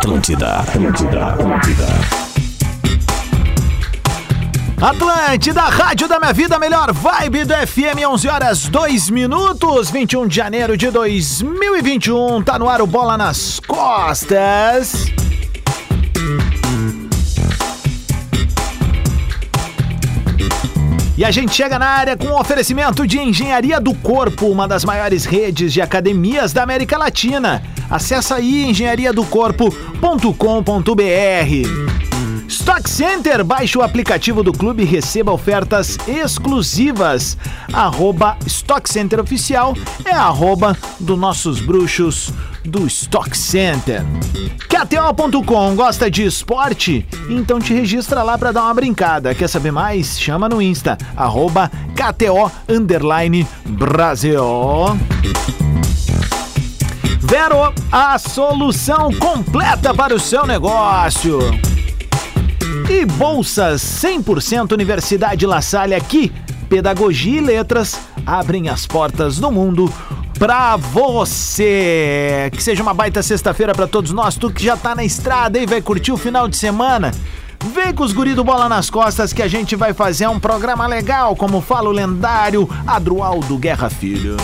Atlântida, Atlântida, Atlântida. Atlântida, Rádio da Minha Vida, melhor vibe do FM, 11 horas 2 minutos, 21 de janeiro de 2021. Tá no ar o Bola nas Costas. E a gente chega na área com um oferecimento de Engenharia do Corpo, uma das maiores redes de academias da América Latina. Acesse aí engenhariadocorpo.com.br. Stock Center, baixe o aplicativo do clube e receba ofertas exclusivas. Arroba Stock Center Oficial é arroba do nossos bruxos do Stock Center. KTO.com, gosta de esporte? Então te registra lá para dar uma brincada. Quer saber mais? Chama no Insta, arroba KTO Underline Brasil. Vero, a solução completa para o seu negócio. E bolsas 100% Universidade La Salle aqui. Pedagogia e letras abrem as portas do mundo pra você. Que seja uma baita sexta-feira pra todos nós. Tu que já tá na estrada e vai curtir o final de semana. Vem com os guri do Bola nas Costas que a gente vai fazer um programa legal, como fala o lendário Adroaldo Guerra Filho.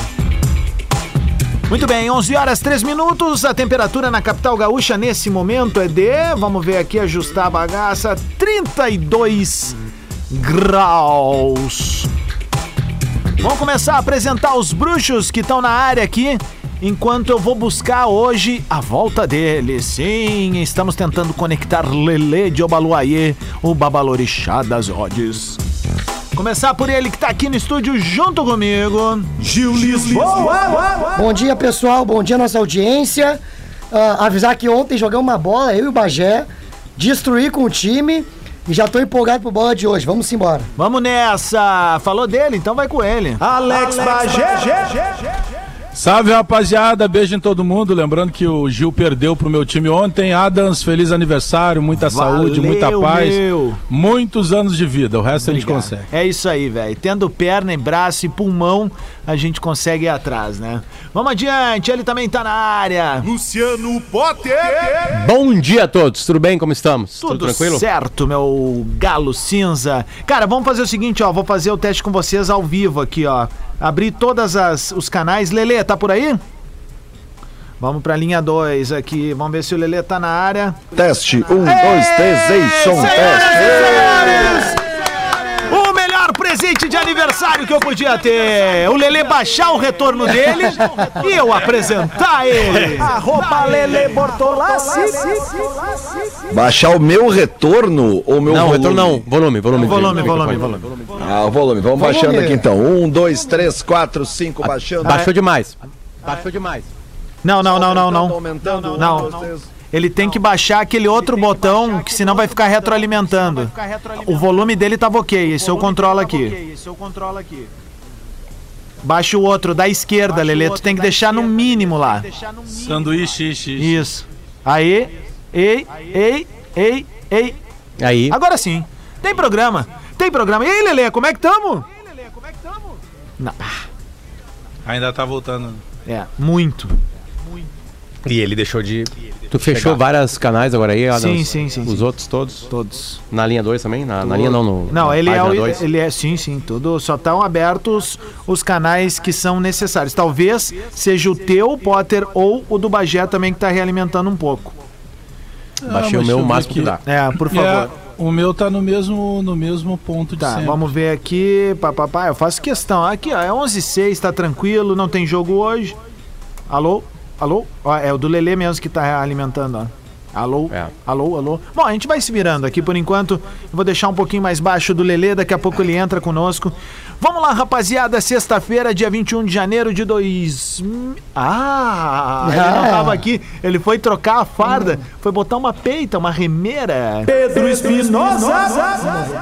Muito bem, 11 horas 3 minutos. A temperatura na capital gaúcha nesse momento é de, vamos ver aqui, ajustar a bagaça, 32 graus. Vamos começar a apresentar os bruxos que estão na área aqui, enquanto eu vou buscar hoje a volta deles. Sim, estamos tentando conectar Lele de Obaluayê, o babalorixá das Odes. Começar por ele que tá aqui no estúdio junto comigo, Gil Lisboa. Bom dia, pessoal. Bom dia, nossa audiência. Ah, avisar que ontem jogamos uma bola, eu e o Bagé, destruí com o time e já tô empolgado pro bola de hoje. Vamos embora. Vamos nessa! Falou dele, então vai com ele. Alex, Bagé. Salve rapaziada, beijo em todo mundo. Lembrando que o Gil perdeu pro meu time ontem. Adams, feliz aniversário, muita saúde, muita paz, meu. muitos anos de vida. O resto a gente consegue. É isso aí, velho. Tendo perna, e braço e pulmão, a gente consegue ir atrás, né? Vamos adiante, ele também tá na área. Luciano Potter. Bom dia a todos, tudo bem? Como estamos? Tudo, certo, meu galo cinza. Cara, vamos fazer o seguinte, ó. Vou fazer o teste com vocês ao vivo aqui, ó. Abrir todas as os canais. Lele, tá por aí? Vamos pra linha 2 aqui. Vamos ver se o Lele tá na área. Teste. Um, dois, três, ei, som, teste. O melhor presente de aniversário que eu podia ter. O Lele baixar o retorno dele e eu apresentar ele. Arroba Lele Bortolassi. Baixar o meu retorno ou meu Não, volume? retorno não, volume, volume. Volume, volume, volume. Ah, o volume. Vamos baixando aqui então. Um, dois, três, quatro, cinco, baixando. Baixou demais. Baixou demais. Não, não, não, não, Aumentando, não. Aumentando. Um, Não. dois, três. Ele tem que baixar aquele outro botão, que senão vai ficar retroalimentando. O volume dele tava ok, esse eu controlo aqui. Baixa o outro da esquerda, Lelê. Tu tem que deixar no mínimo lá. Sanduíche, xixi. Isso. Aí. Ei, ei, ei, ei. Aí, Agora sim. Tem programa. Tem programa. E aí, Lelê, como é que tamo? Não, Ainda tá voltando. é, muito. E ele deixou de. tu fechou vários canais agora aí, Adams? Sim, sim, sim, Os sim. outros todos? Todos. Na linha 2 também? Na, na linha não, no. Não, na ele é, o, dois? ele é, sim, sim, tudo, só estão abertos os canais que são necessários. Talvez seja o teu, Potter, ou o do Bagé também que tá realimentando um pouco. Baixei Ah, o meu o máximo que dá. É, por favor. É, o meu tá no mesmo, no mesmo ponto de Tá, sempre. vamos ver aqui, papapá, eu faço questão. Aqui, ó, é 11 6 tá tranquilo, não tem jogo hoje. Alô? Alô? Ó, é o do Lelê mesmo que tá alimentando, ó. Alô? É. Alô, alô? Bom, a gente vai se virando aqui por enquanto. Eu vou deixar um pouquinho mais baixo do Lelê, daqui a pouco ele entra conosco. Vamos lá, rapaziada, sexta-feira, dia 21 de janeiro de 2000. Ah, ele não Ah. tava aqui. Ele foi trocar a farda, foi botar uma peita, uma remeira. Pedro Espinosa!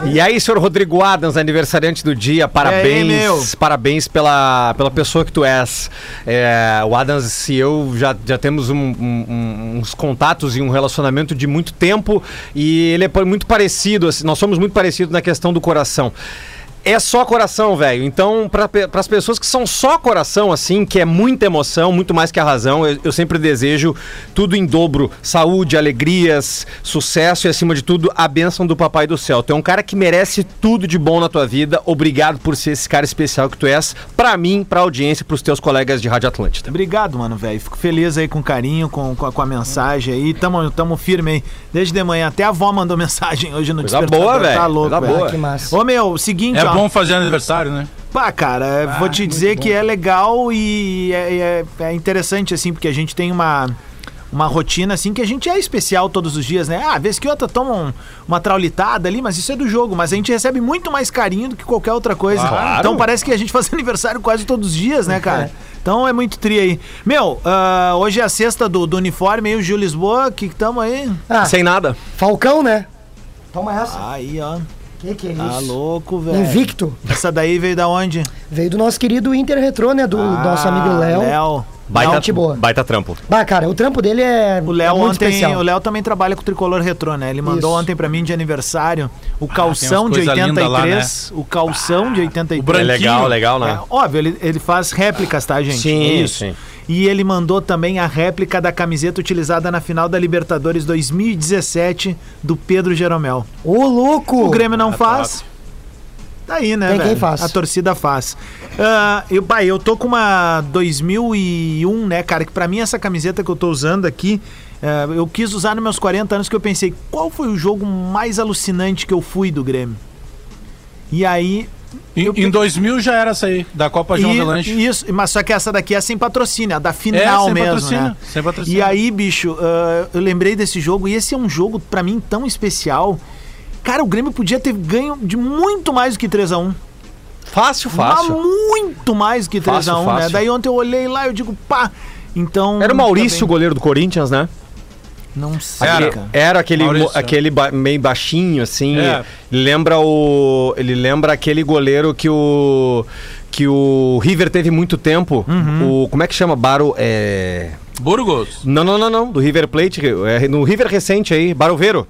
E aí, senhor Rodrigo Adams, aniversariante do dia, parabéns. meu? parabéns pela, pela pessoa que tu és. É, o Adams e eu já, já temos um- um- uns contatos e um relacionamento de muito tempo e ele é muito parecido, assim, nós somos muito parecidos na questão do coração. É só coração, velho. Então, para as pessoas que são só coração, assim, que é muita emoção, muito mais que a razão, eu, eu sempre desejo tudo em dobro: saúde, alegrias, sucesso e, acima de tudo, a bênção do Papai do Céu. Tu é um cara que merece tudo de bom na tua vida. Obrigado por ser esse cara especial que tu és, pra mim, pra audiência, pros teus colegas de Rádio Atlântida. Obrigado, mano, velho. Fico feliz aí com o carinho, com, com, a, com a mensagem aí. Tamo, tamo firme aí. Desde de manhã. Até a avó mandou mensagem hoje no Coisa Despertador. boa, velho. Tá louco, velho. boa. Ah, que massa. Ô, meu, seguinte, É ó. Bom fazer aniversário, né? Pá, cara, vou te dizer que é legal e é, é- é interessante, assim, porque a gente tem uma, uma rotina, assim, que a gente é especial todos os dias, né? Ah, vez que outra toma um- uma traulitada ali, mas isso é do jogo. Mas a gente recebe muito mais carinho do que qualquer outra coisa. Claro. Então parece que a gente faz aniversário quase todos os dias, né, cara? Então é muito tri aí. Meu, ah, hoje é a sexta do, do uniforme aí, o Gil Lisboa, que tamo aí. Ah, Sem nada. Falcão, né? Toma essa. Aí, ó. Que que é Tá isso? louco, velho. Invicto. Essa daí veio da onde? Veio do nosso querido Inter Retrô, né? Do nosso amigo Ah, Léo. Léo. Baita, boa. baita trampo. Bah, cara, o trampo dele é, O é Léo muito ontem, especial. o Léo também trabalha com o tricolor retrô, né? Ele mandou Isso. ontem pra mim de aniversário o calção de umas coisa linda 83, lá, o calção de 83. o branquinho. É legal, legal, né? É, óbvio, ele, ele faz réplicas, tá, gente? Sim, É isso. sim. E ele mandou também a réplica da camiseta utilizada na final da Libertadores 2017 do Pedro Jeromel. Ô, louco! O Grêmio não faz. Tá aí, né, Tem quem velho? faz. A torcida faz. Ah, eu, pai, eu tô com uma 2001, né, cara? Que pra mim essa camiseta que eu tô usando aqui, eh, eu quis usar nos meus 40 anos que eu pensei, qual foi o jogo mais alucinante que eu fui do Grêmio? E aí. Em, eu em 2000 já era essa aí, da Copa João e- Avelanche. Isso, mas só que essa daqui é sem patrocínio, a da É, final sem mesmo, patrocínio, né? sem patrocínio. E aí, bicho, ah, eu lembrei desse jogo e esse é um jogo pra mim tão especial. Cara, o Grêmio podia ter ganho de muito mais do que 3 a 1 Fácil, Mas fácil. muito mais do que 3 Fácil, a 1 né? Daí ontem eu olhei lá e eu digo, pá. Então. Era o Maurício, o também- goleiro do Corinthians, né? Não sei, Era. cara. Era aquele, Maurício. mo- aquele ba- meio baixinho, assim. É. Lembra o. Ele lembra aquele goleiro que o. Que o River teve muito tempo. O. Como é que chama? Baro. É. Burgos. Não, não, não, não. Do River Plate. É, no River recente aí, Baroveiro.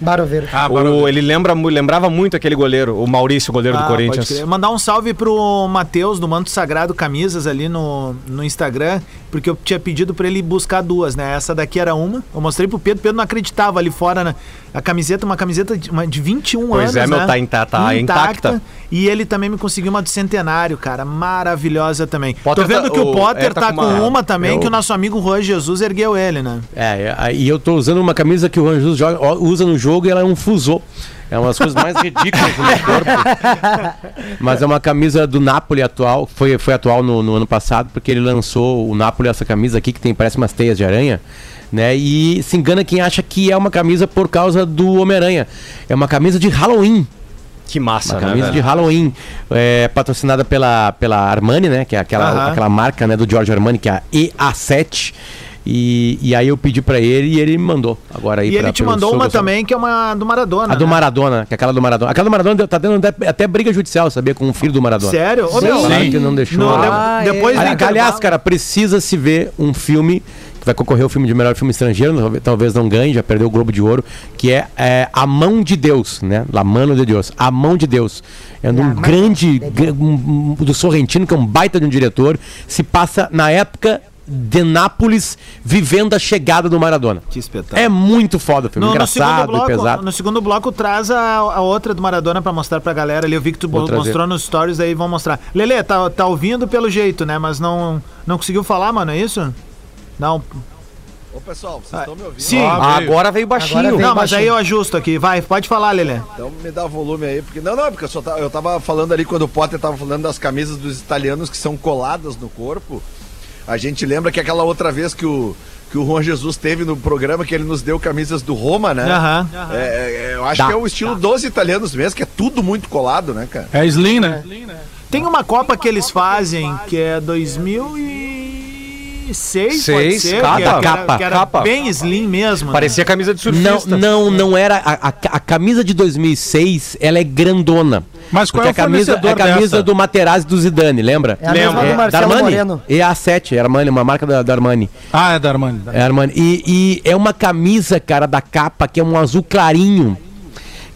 Baroveiro. Ah, O- Barulho. ele lembra, lembrava muito aquele goleiro, o Maurício, goleiro Ah, do Corinthians. Mandar um salve pro Matheus do Manto Sagrado Camisas ali no, no Instagram, porque eu tinha pedido pra ele buscar duas, né? Essa daqui era uma. Eu mostrei pro Pedro, Pedro não acreditava ali fora, né? A camiseta, uma camiseta de, uma de 21 Pois anos. é, meu, né? tá inta- tá intacta. E ele também me conseguiu uma do centenário, cara. Maravilhosa também. Potter Tô vendo tá- que o, o- Potter é, tá tá, com com uma- uma, também, eu- que o nosso amigo Juan Jesus ergueu ele, né? É, é, e eu tô usando uma camisa que o Juan Jesus joga- usa no jogo e ela é um fusô. É uma das coisas mais ridículas do meu corpo. Mas é uma camisa do Napoli atual, foi, foi atual no, no ano passado, porque ele lançou o Napoli essa camisa aqui, que tem, parece umas teias de aranha. Né? E se engana quem acha que é uma camisa por causa do Homem-Aranha. É uma camisa de Halloween. Que massa, Uma né? camisa de? Halloween, é, patrocinada pela, pela Armani, né? Que é aquela, Aham. aquela marca né, do George Armani, que é a EA7. E, e aí eu pedi pra ele e ele me mandou. Agora aí E pra- ele te pelo mandou uma também, que é uma do Maradona. A do né? Maradona, que é aquela do Maradona. Aquela do Maradona deu- tá dando até, até briga judicial, sabia? Com o filho do Maradona. Sério? Ô, meu, Falaram que não deixou. no- Ah, de- depois do Ali- intervalo- Aliás, cara, precisa se ver um filme vai concorrer ao filme de melhor filme estrangeiro, talvez- não ganhe, já perdeu o Globo de Ouro, que é, é, A Mão de Deus, né? La Mano de Deus, A Mão de Deus. É um grande, gra- um- do Sorrentino, que é um baita de um diretor, se passa na época de Nápoles, vivendo a chegada do Maradona. Que espetáculo. É muito foda o filme, No, no segundo engraçado e bloco, pesado. no segundo bloco traz a, a outra do Maradona pra mostrar pra galera ali. Eu vi que tu Vou trazer. mostrou nos stories aí, vão mostrar. Lele, tá, tá ouvindo pelo jeito, né? Mas não, não conseguiu falar, mano, é isso? Não. Ô pessoal, vocês ah, estão me ouvindo? Sim, ah, agora veio baixinho. Agora não, mas aí eu ajusto aqui. Vai, pode falar, Lelê. Então me dá volume aí, porque. Não, não, porque eu, só tava, eu tava falando ali quando o Potter tava falando das camisas dos italianos que são coladas no corpo. A gente lembra que aquela outra vez que o, que o Juan Jesus teve no programa, que ele nos deu camisas do Roma, né? Aham. Uhum. É, é, eu acho dá, que é o estilo dá. dos italianos mesmo, que é tudo muito colado, né, cara? É Slim, né? É. Tem uma Copa que eles fazem, que é 2000 e... 2006, seis ser, capa, que era, capa, que era capa. Bem slim mesmo. Né? Parecia né? camisa de surfista. Não, não, não era. A, a, a, camisa de 2006, ela é grandona. Mas qual é a camisa? É a camisa do Materazzi do Zidane, lembra? É a lembra. mesma do é, Marcelo é, Moreno. E a 7, é Armani, uma marca da, da Armani. Ah, é da Armani. Da Armani. É Armani. E, e é uma camisa, cara, da capa que é um azul clarinho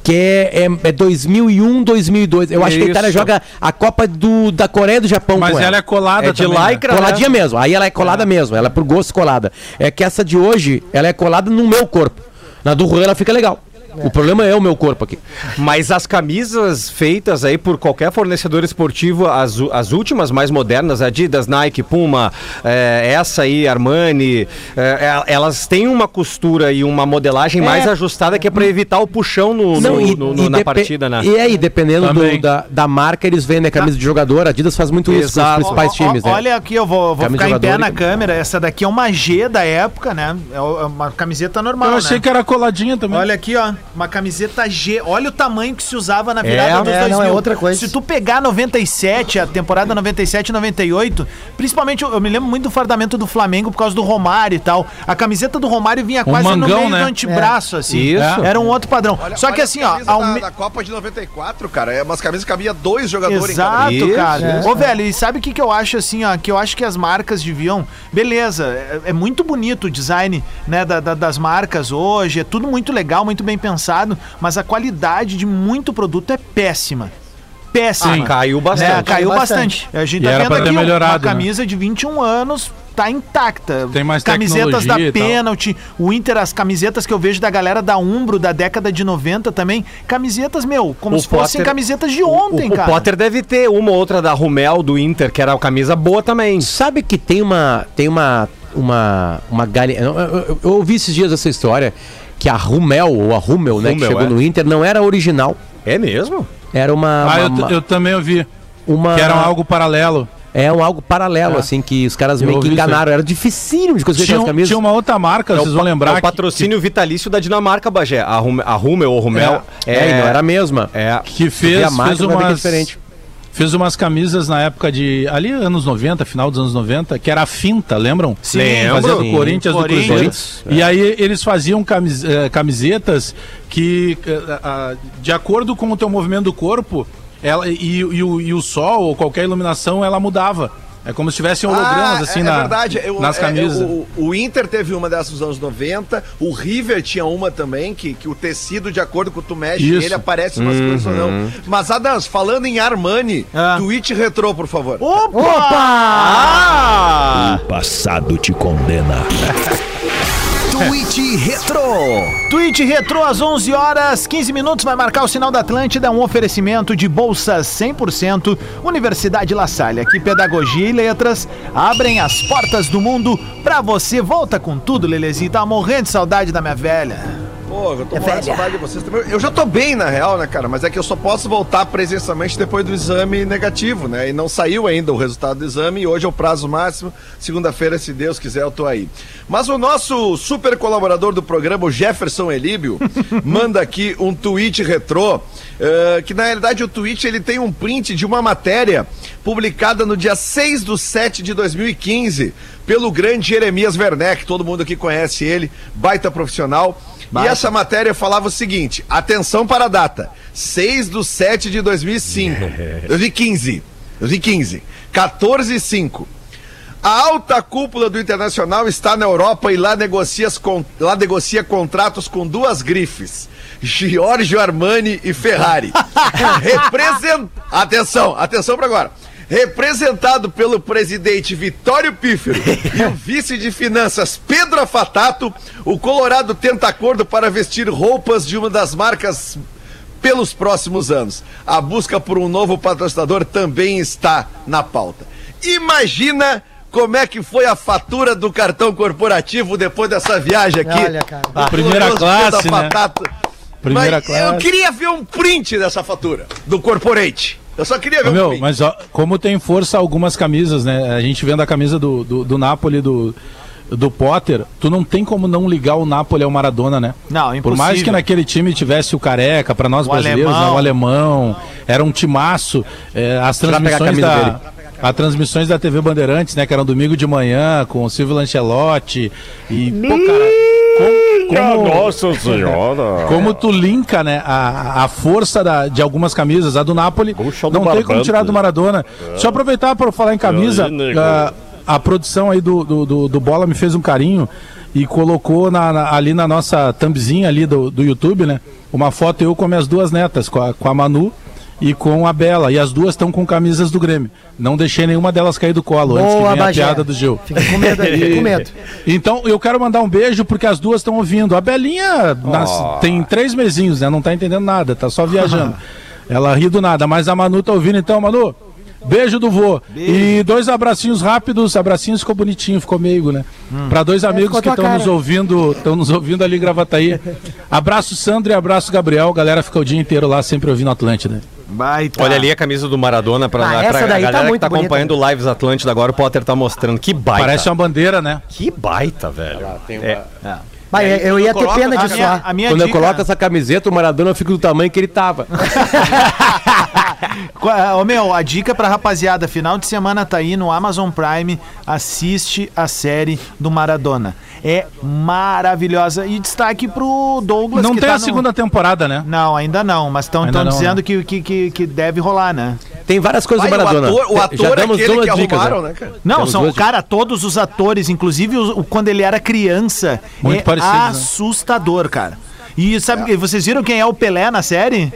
que é, é, é 2001, 2002. Eu acho que a Itália Isso. joga a Copa do, da Coreia e do Japão Mas com ela é colada É de também, né? lycra, Coladinha mesmo. Aí ela é colada mesmo. Ela é por gosto colada. É que essa de hoje, ela é colada no meu corpo. Na do Juan ela fica legal. O problema é o meu corpo aqui. Mas as camisas feitas aí por qualquer fornecedor esportivo, as, as últimas mais modernas, Adidas, Nike, Puma, é, essa aí, Armani, é, é, elas têm uma costura e uma modelagem mais ajustada que é pra evitar o puxão no, no- e- no- e no- na depe- partida, né? E aí, dependendo do- da, da marca, eles vendem a camisa de jogador. A Adidas faz muito isso com os Exato. principais times, né? Olha aqui, eu vou, vou Camisa ficar em pé jogador na e- câmera. Essa daqui é uma G da época, né? É uma camiseta normal, Eu achei né? que era coladinha também. Olha aqui, ó, uma camiseta G. Olha o tamanho que se usava na virada É, dos é, 2000. não, é outra coisa. Se tu pegar 97, a temporada 97 98, principalmente eu, eu me lembro muito do fardamento do Flamengo por causa do Romário e tal. A camiseta do Romário vinha quase no mangão, meio né? do antebraço, assim. Isso. Era um outro padrão. Olha- Só olha que a assim, ó, ao da, Copa de 94, cara, é umas camisas que cabia dois jogadores em cada. Exato, cara. isso. Ô, velho, e sabe o que, que eu acho assim, ó? Que eu acho que as marcas deviam. Beleza, é, é muito bonito o design né, da- da- das marcas hoje, é tudo muito legal, muito bem pensado, mas a qualidade de muito produto é péssima. Péssima. Ah, caiu bastante. É, caiu Bastante. bastante. A gente E tá vendo aqui uma né? camisa de 21 anos. Tá intacta. Tem mais Camisetas da. Pênalti, o Inter, as camisetas que eu vejo da galera da Umbro da década de 90 também. Camisetas, meu, como O se fossem Potter- camisetas de ontem, o, o cara. Potter deve ter uma ou outra da Rumel, do Inter, que era a camisa boa também. Sabe que tem uma. Tem uma. Uma. Uma. Eu, eu- eu- eu ouvi esses dias essa história que a Rumel, ou a Rummel, né, que chegou é. no Inter, não era original. É mesmo? Era uma. Ah, eu, uma, t- eu também ouvi. uma- Que era algo paralelo. É um algo paralelo, É. assim, que os caras Eu meio que enganaram. Era dificílimo de conseguir Tinha, um- camisas. tinha uma outra marca, vocês vão lembrar. É o que- patrocínio vitalício da Dinamarca, Bagé. A, Rum, a Rummel ou Rumel. É, e não era a mesma. É. que, que fez, a marca fez que é umas. diferente. Fez umas camisas na época de. Ali, anos 90, final dos anos 90, que era a finta, lembram? Sim, Fazia do. Corinthians, do Corinthians. Cruzeiro. E aí eles faziam camis- eh, camisetas que, eh, de acordo com o teu movimento do corpo, ela, e, e o, e o sol ou qualquer iluminação, ela mudava. É como se tivessem hologramas, Ah, assim, é, na, é verdade. Eu- nas é, camisas. o, o Inter teve uma dessas nos anos 90, o River tinha uma também, que, que o tecido, de acordo com o tu mexe Isso. ele, aparece umas coisas ou não. Mas, Adams, falando em Armani, Ah. tweet retrô, por favor. Opa! Ah! O passado te condena. Tweet Retro. Tweet Retro às 11 horas 15 minutos vai marcar o sinal da Atlântida, um oferecimento de bolsas 100%, Universidade La Salle. Aqui pedagogia e letras abrem as portas do mundo pra você. Volta com tudo, Lelezinho. Tá morrendo de saudade da minha velha. Pô, eu tô morrendo saudade de vocês também. Eu já tô bem, na real, né, cara? Mas é que eu só posso voltar presencialmente depois do exame negativo, né? E não saiu ainda o resultado do exame e hoje é o prazo máximo. Segunda-feira, se Deus quiser, eu tô aí. Mas o nosso super colaborador do programa, o Jefferson Elíbio, manda aqui um tweet retrô, eh, que na realidade o tweet ele tem um print de uma matéria publicada no dia 6 do 7 de 2015 pelo grande Jeremias Werneck, todo mundo aqui conhece ele, baita profissional. E essa matéria falava o seguinte: atenção para a data, 6 de 7 de 2005. 2015. 2015. 14 e 5. A alta cúpula do Internacional está na Europa e lá negocia, lá negocia contratos com duas grifes. Giorgio Armani e Ferrari. Represent... Atenção, atenção para agora. Representado pelo presidente Vitório Pífero e o vice de finanças Pedro Afatato, o Colorado tenta acordo para vestir roupas de uma das marcas pelos próximos anos. A busca por um novo patrocinador também está na pauta. Imagina como é que foi a fatura do cartão corporativo depois dessa viagem aqui. Olha, cara. Do Primeira classe, né? Primeira Mas classe. Eu queria ver um print dessa fatura do corporate. Eu só queria ver um Meu, mas ó, como tem força algumas camisas, né? A gente vendo a camisa do, do, do Napoli, do, do Potter, tu não tem como não ligar o Napoli ao Maradona, né? Não, Por mais impossível. que naquele time tivesse o Careca, pra nós O brasileiros, alemão. né? o alemão, era um timaço. é, as transmissões da... dele. As transmissões da TV Bandeirantes, né? Que era um domingo de manhã, com o Silvio Lancelotti. E, pô, cara, como, como, Nossa senhora. como tu linka, né, a, a força da- de algumas camisas, a do Napoli, Puxa do não tem como tirar do Maradona. Deixa eu aproveitar para falar em camisa, Aí, nego. ah, a produção aí do, do, do, do Bola me fez um carinho, e colocou na- na- ali na nossa thumbzinha ali do, do YouTube, né? Uma foto eu com minhas duas netas, com a, com a Manu e com a Bela. E as duas estão com camisas do Grêmio. Não deixei nenhuma delas cair do colo antes que Boa, venha a Bagé. piada do Gil. Fica com medo aí, fica com medo. Então, eu quero mandar um beijo porque as duas estão ouvindo. A Belinha nas- tem três mesinhos, né? Não tá entendendo nada, tá só viajando. Ela ri do nada, mas a Manu tá ouvindo, então, Manu. Beijo do vô. E dois abracinhos rápidos, abracinhos ficou bonitinho, ficou meigo, né? Pra dois amigos ficou que estão nos ouvindo, estão nos ouvindo ali em Gravataí. Abraço Sandro e abraço Gabriel. Galera fica o dia inteiro lá sempre ouvindo Atlântida. Baita. Olha ali a camisa do Maradona pra, Ah, pra essa a daí tá galera muito que tá bonita. acompanhando Lives Atlântida agora, o Potter tá mostrando. Que baita. Parece uma bandeira, né? Que baita, velho. É. Mas eu ia ter pena A de minha, suar. a minha Quando eu dica- coloco essa camiseta, o Maradona fica do tamanho que ele tava. Ô meu, a dica pra rapaziada, final de semana tá aí no Amazon Prime, assiste a série do Maradona. É maravilhosa. E destaque pro Douglas Não que tem tá a no- segunda temporada, né? Não, ainda não, mas estão dizendo né? que, que, que, que deve rolar, né? Tem várias coisas Vai, do o Maradona. ator, o Já ator é damos aquele duas que dicas, arrumaram, né? né, cara? Não, Temos são, cara, todos os atores, inclusive o- quando ele era criança, Muito é parecidos, né? assustador, cara. E sabe, que vocês viram quem é o Pelé na série?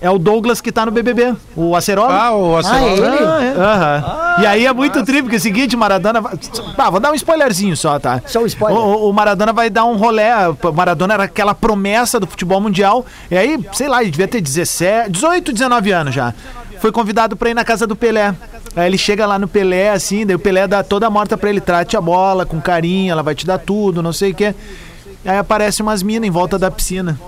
É o Douglas que tá no BBB, o Acerola. Ah, o Ah, Acerola. ele? Aham. e aí é muito triste, porque é o seguinte, Maradona. vai- Ah, vou dar um spoilerzinho só, tá? Só um spoiler. O, o- o Maradona vai dar um rolé. O Maradona era aquela promessa do futebol mundial. E aí, sei lá, ele devia ter 17, 18, 19 anos já. Foi convidado pra ir na casa do Pelé. Aí ele chega lá no Pelé, assim, daí o Pelé dá toda a morta pra ele, trate a bola com carinho, ela vai te dar tudo, não sei o quê. Aí aparece umas minas em volta da piscina.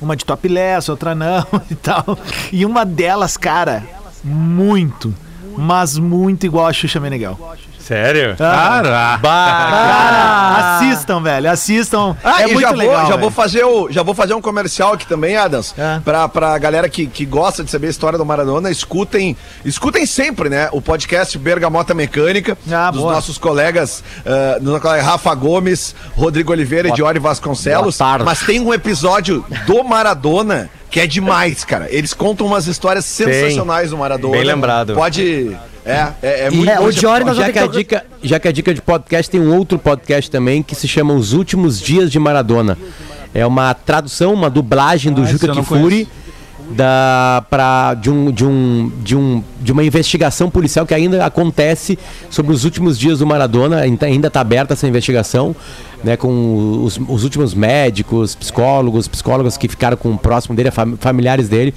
Uma de topless, outra não e tal. E uma delas, cara, muito, mas muito igual a Xuxa Meneghel. Sério? Cara, Cara, assistam, velho, assistam. Ah, é muito já, legal. vou, já, vou fazer o, já vou fazer um comercial aqui também, Adams. É. Pra, pra galera que, que gosta de saber a história do Maradona, escutem, escutem sempre, né? O podcast Bergamota Mecânica, Ah, dos boa. nossos colegas, uh, do nosso colega Rafa Gomes, Rodrigo Oliveira e Diori Vasconcelos. Mas tem um episódio do Maradona que é demais, cara. Eles contam umas histórias sensacionais do Maradona. Bem lembrado. Pode. É, é, é E- muito É, o Diori nós já vamos que, a dica, já que a dica de podcast tem um outro podcast também que se chama Os Últimos Dias de Maradona. É uma tradução, uma dublagem do Ah, Juca Kifuri da pra, de, um, de, um, de, um, de uma investigação policial que ainda acontece sobre os últimos dias do Maradona. Ainda está aberta essa investigação, né, com os, os últimos médicos, psicólogos, psicólogas que ficaram com o próximo dele, fam- familiares dele.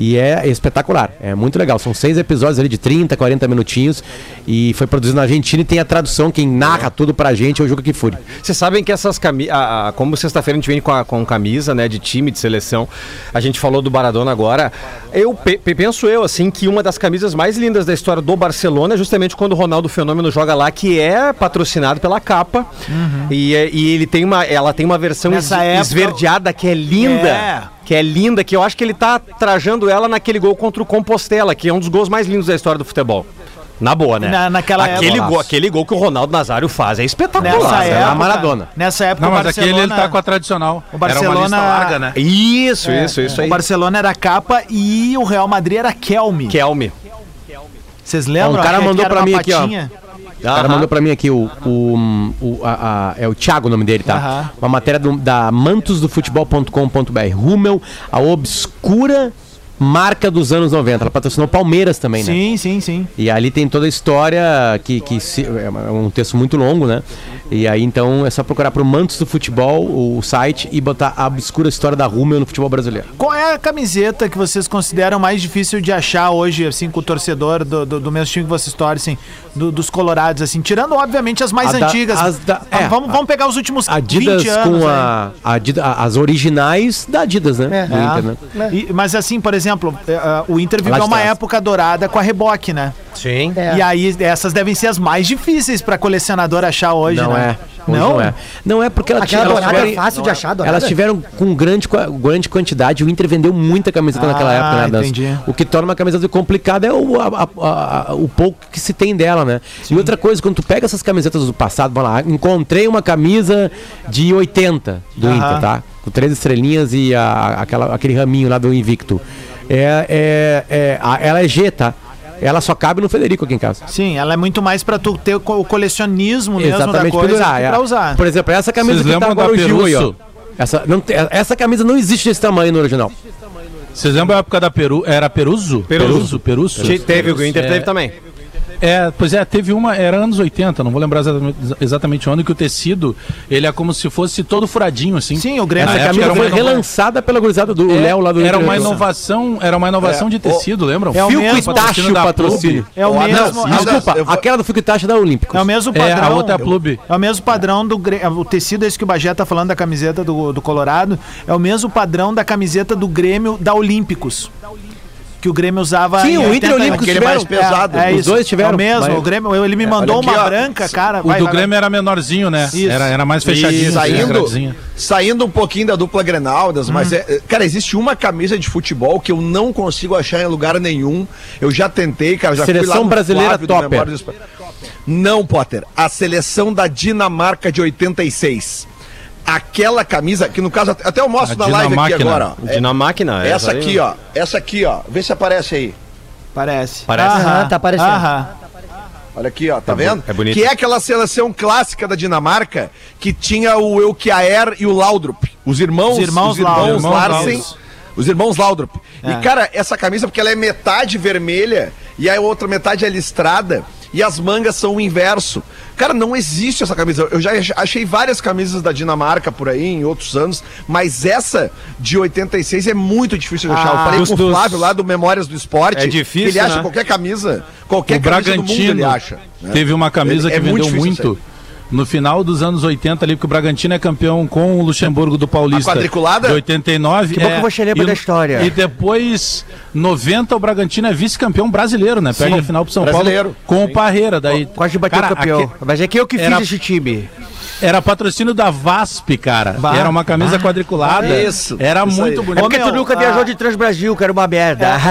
E é espetacular, é muito legal. São seis episódios ali de 30, 40 minutinhos. E foi produzido na Argentina e tem a tradução. Quem narra tudo pra gente é o Juca Kifuri. Vocês sabem que essas camisas. Como sexta-feira a gente vem com, a, com camisa, né? De time, de seleção. A gente falou do Maradona agora. Eu pe- pe- penso eu, assim, que uma das camisas mais lindas da história do Barcelona é justamente quando o Ronaldo Fenômeno joga lá, que é patrocinado pela capa. E, é- e ele tem uma. Ela tem uma versão es- época- esverdeada que é linda. É. Que é linda, que eu acho que ele tá trajando ela naquele gol contra o Compostela, que é um dos gols mais lindos da história do futebol. Na boa, né? Na- naquela aquele época. gol, aquele gol que o Ronaldo Nazário faz é espetacular. Nessa né? época, Maradona. Nessa época Não, o mas aquele ele tá com a tradicional. O Barcelona- Era uma lista larga, né? Isso, isso, isso O aí. Barcelona era capa e o Real Madrid era Kelme. Kelme. Vocês lembram? Ó, um cara mandou uma mim aqui, ó. O cara mandou pra mim aqui o. o, o a- a- é o Thiago o nome dele, tá? Uma matéria do- da mantosdofutebol.com.br. Rummel, a obscura marca dos anos 90. Ela patrocinou Palmeiras também, né? Sim, sim, sim. E ali tem toda a história que, que se- é um texto muito longo, né? E aí então é só procurar pro Mantos do Futebol, o site, e botar a obscura história da Rummel no futebol brasileiro. Qual é a camiseta que vocês consideram mais difícil de achar hoje, assim, com o torcedor do, do, do mesmo time que vocês torcem, do- dos colorados, assim? Tirando, obviamente, as mais A da- antigas. as da- Ah, é, vamos, a- vamos pegar os últimos Adidas 20 anos. com a, a Adida- a- as originais da Adidas, né? É. Do Inter, né? E- mas assim, por exemplo, eh, ah, o Inter viveu uma época dourada com a reboque, né? Sim. É. E aí, essas devem ser as mais difíceis pra colecionador achar hoje, Não né? É. Hoje não? é. Não é porque ela Aquela elas dourada tiveram- é fácil de achar, dourada. Elas tiveram com grande, grande quantidade. O Inter vendeu muita camiseta Ah, naquela época, né? Das- entendi. O que torna uma camiseta complicada é o, a- a- a- o pouco que se tem dela, né? E outra coisa, quando tu pega essas camisetas do passado, vamos lá, encontrei uma camisa de 80 do Aham. Inter, tá? Com três estrelinhas e a- aquela, aquele raminho lá do Invicto. É, é, é, a- ela é G, tá? Ela só cabe no Federico aqui em casa. Sim, ela é muito mais pra tu ter o co- o colecionismo mesmo da coisa pendurar. que é. pra usar. Por exemplo, essa camisa Vocês que tá agora o Gil aí, ó. Essa, não tem- essa camisa não existe desse tamanho no original. Vocês lembram a época da Peru? Era Peruso? Peruso. Peruso. Te- Teve, o Inter É. teve também. É, pois é, teve uma, era anos 80, não vou lembrar exatamente, exatamente o ano, que o tecido, ele é como se fosse todo furadinho, assim. Sim, o Grêmio Na Essa época camisa era uma foi relançada pela gurizada do É, Léo lá do Era uma inovação, era uma inovação de tecido, lembram? É o e Tacho da patrocínio. É o Ó, mesmo. não, é o- Desculpa, aquela do Filco e Tacho é da Olímpicos. É o mesmo É, padrão. a outra é a Clube. É o mesmo padrão do o tecido esse que o Bagé tá falando da camiseta do, do Colorado, é o mesmo padrão da camiseta do Grêmio da Olímpicos. Que o Grêmio usava Sim, o Inter 80, Olímpicos aquele tiveram. mais pesado. É, é Os isso. dois tiveram, É o mesmo, mas- o Grêmio, ele me mandou aqui, uma ó. branca, cara. O vai, do vai, Grêmio era menorzinho, né? Isso. Era, era mais fechadinho. E assim, saindo, saindo um pouquinho da dupla Grenaldas, mas é, é, cara, existe uma camisa de futebol que eu não consigo achar em lugar nenhum. Eu já tentei, cara, já Seleção fui lá no brasileira Esporte. Não, Potter. A seleção da Dinamarca de 86. Aquela camisa, que no caso, até eu mostro A na live aqui Dinamáquina. agora, ó. É, Dinamáquina. essa aqui, ó. Essa aqui, ó. Vê se aparece aí. Parece. Parece. Aham, tá aparecendo. Aham. Olha aqui, ó, tá É vendo? é bonito. Que é aquela seleção clássica da Dinamarca que tinha o Elkiaer e o Laudrup. Os irmãos, Os irmãos irmãos Laudrup. Larsen. Irmãos Os irmãos Laudrup. É. E, cara, essa camisa, porque ela é metade vermelha e a outra metade é listrada e as mangas são o inverso. Cara, não existe essa camisa. Eu já ach- achei várias camisas da Dinamarca por aí em outros anos, mas essa de 86 é muito difícil de achar. Ah, Eu falei dos- com o Flávio lá do Memórias do Esporte. É difícil, Ele acha né? qualquer camisa, qualquer O camisa do mundo Bragantino ele acha. né? teve uma camisa Ele- é que muito vendeu difícil muito. No final dos anos 80 ali, porque o Bragantino é campeão com o Luxemburgo do Paulista. A quadriculada? De 89. Que bom que eu vou chegar e, da história. E depois, 90, o Bragantino é vice-campeão brasileiro, né? Perde Sim, a final pro São brasileiro. Paulo com o Parreira. Daí, Quase bateu Cara, o campeão. aque- Mas é que eu que fiz Era- esse time. Era patrocínio da VASP, cara. Bah. Era uma camisa quadriculada. Isso, Era isso muito aí. bonito. É porque tu nunca ah. viajou de Transbrasil, que era uma merda.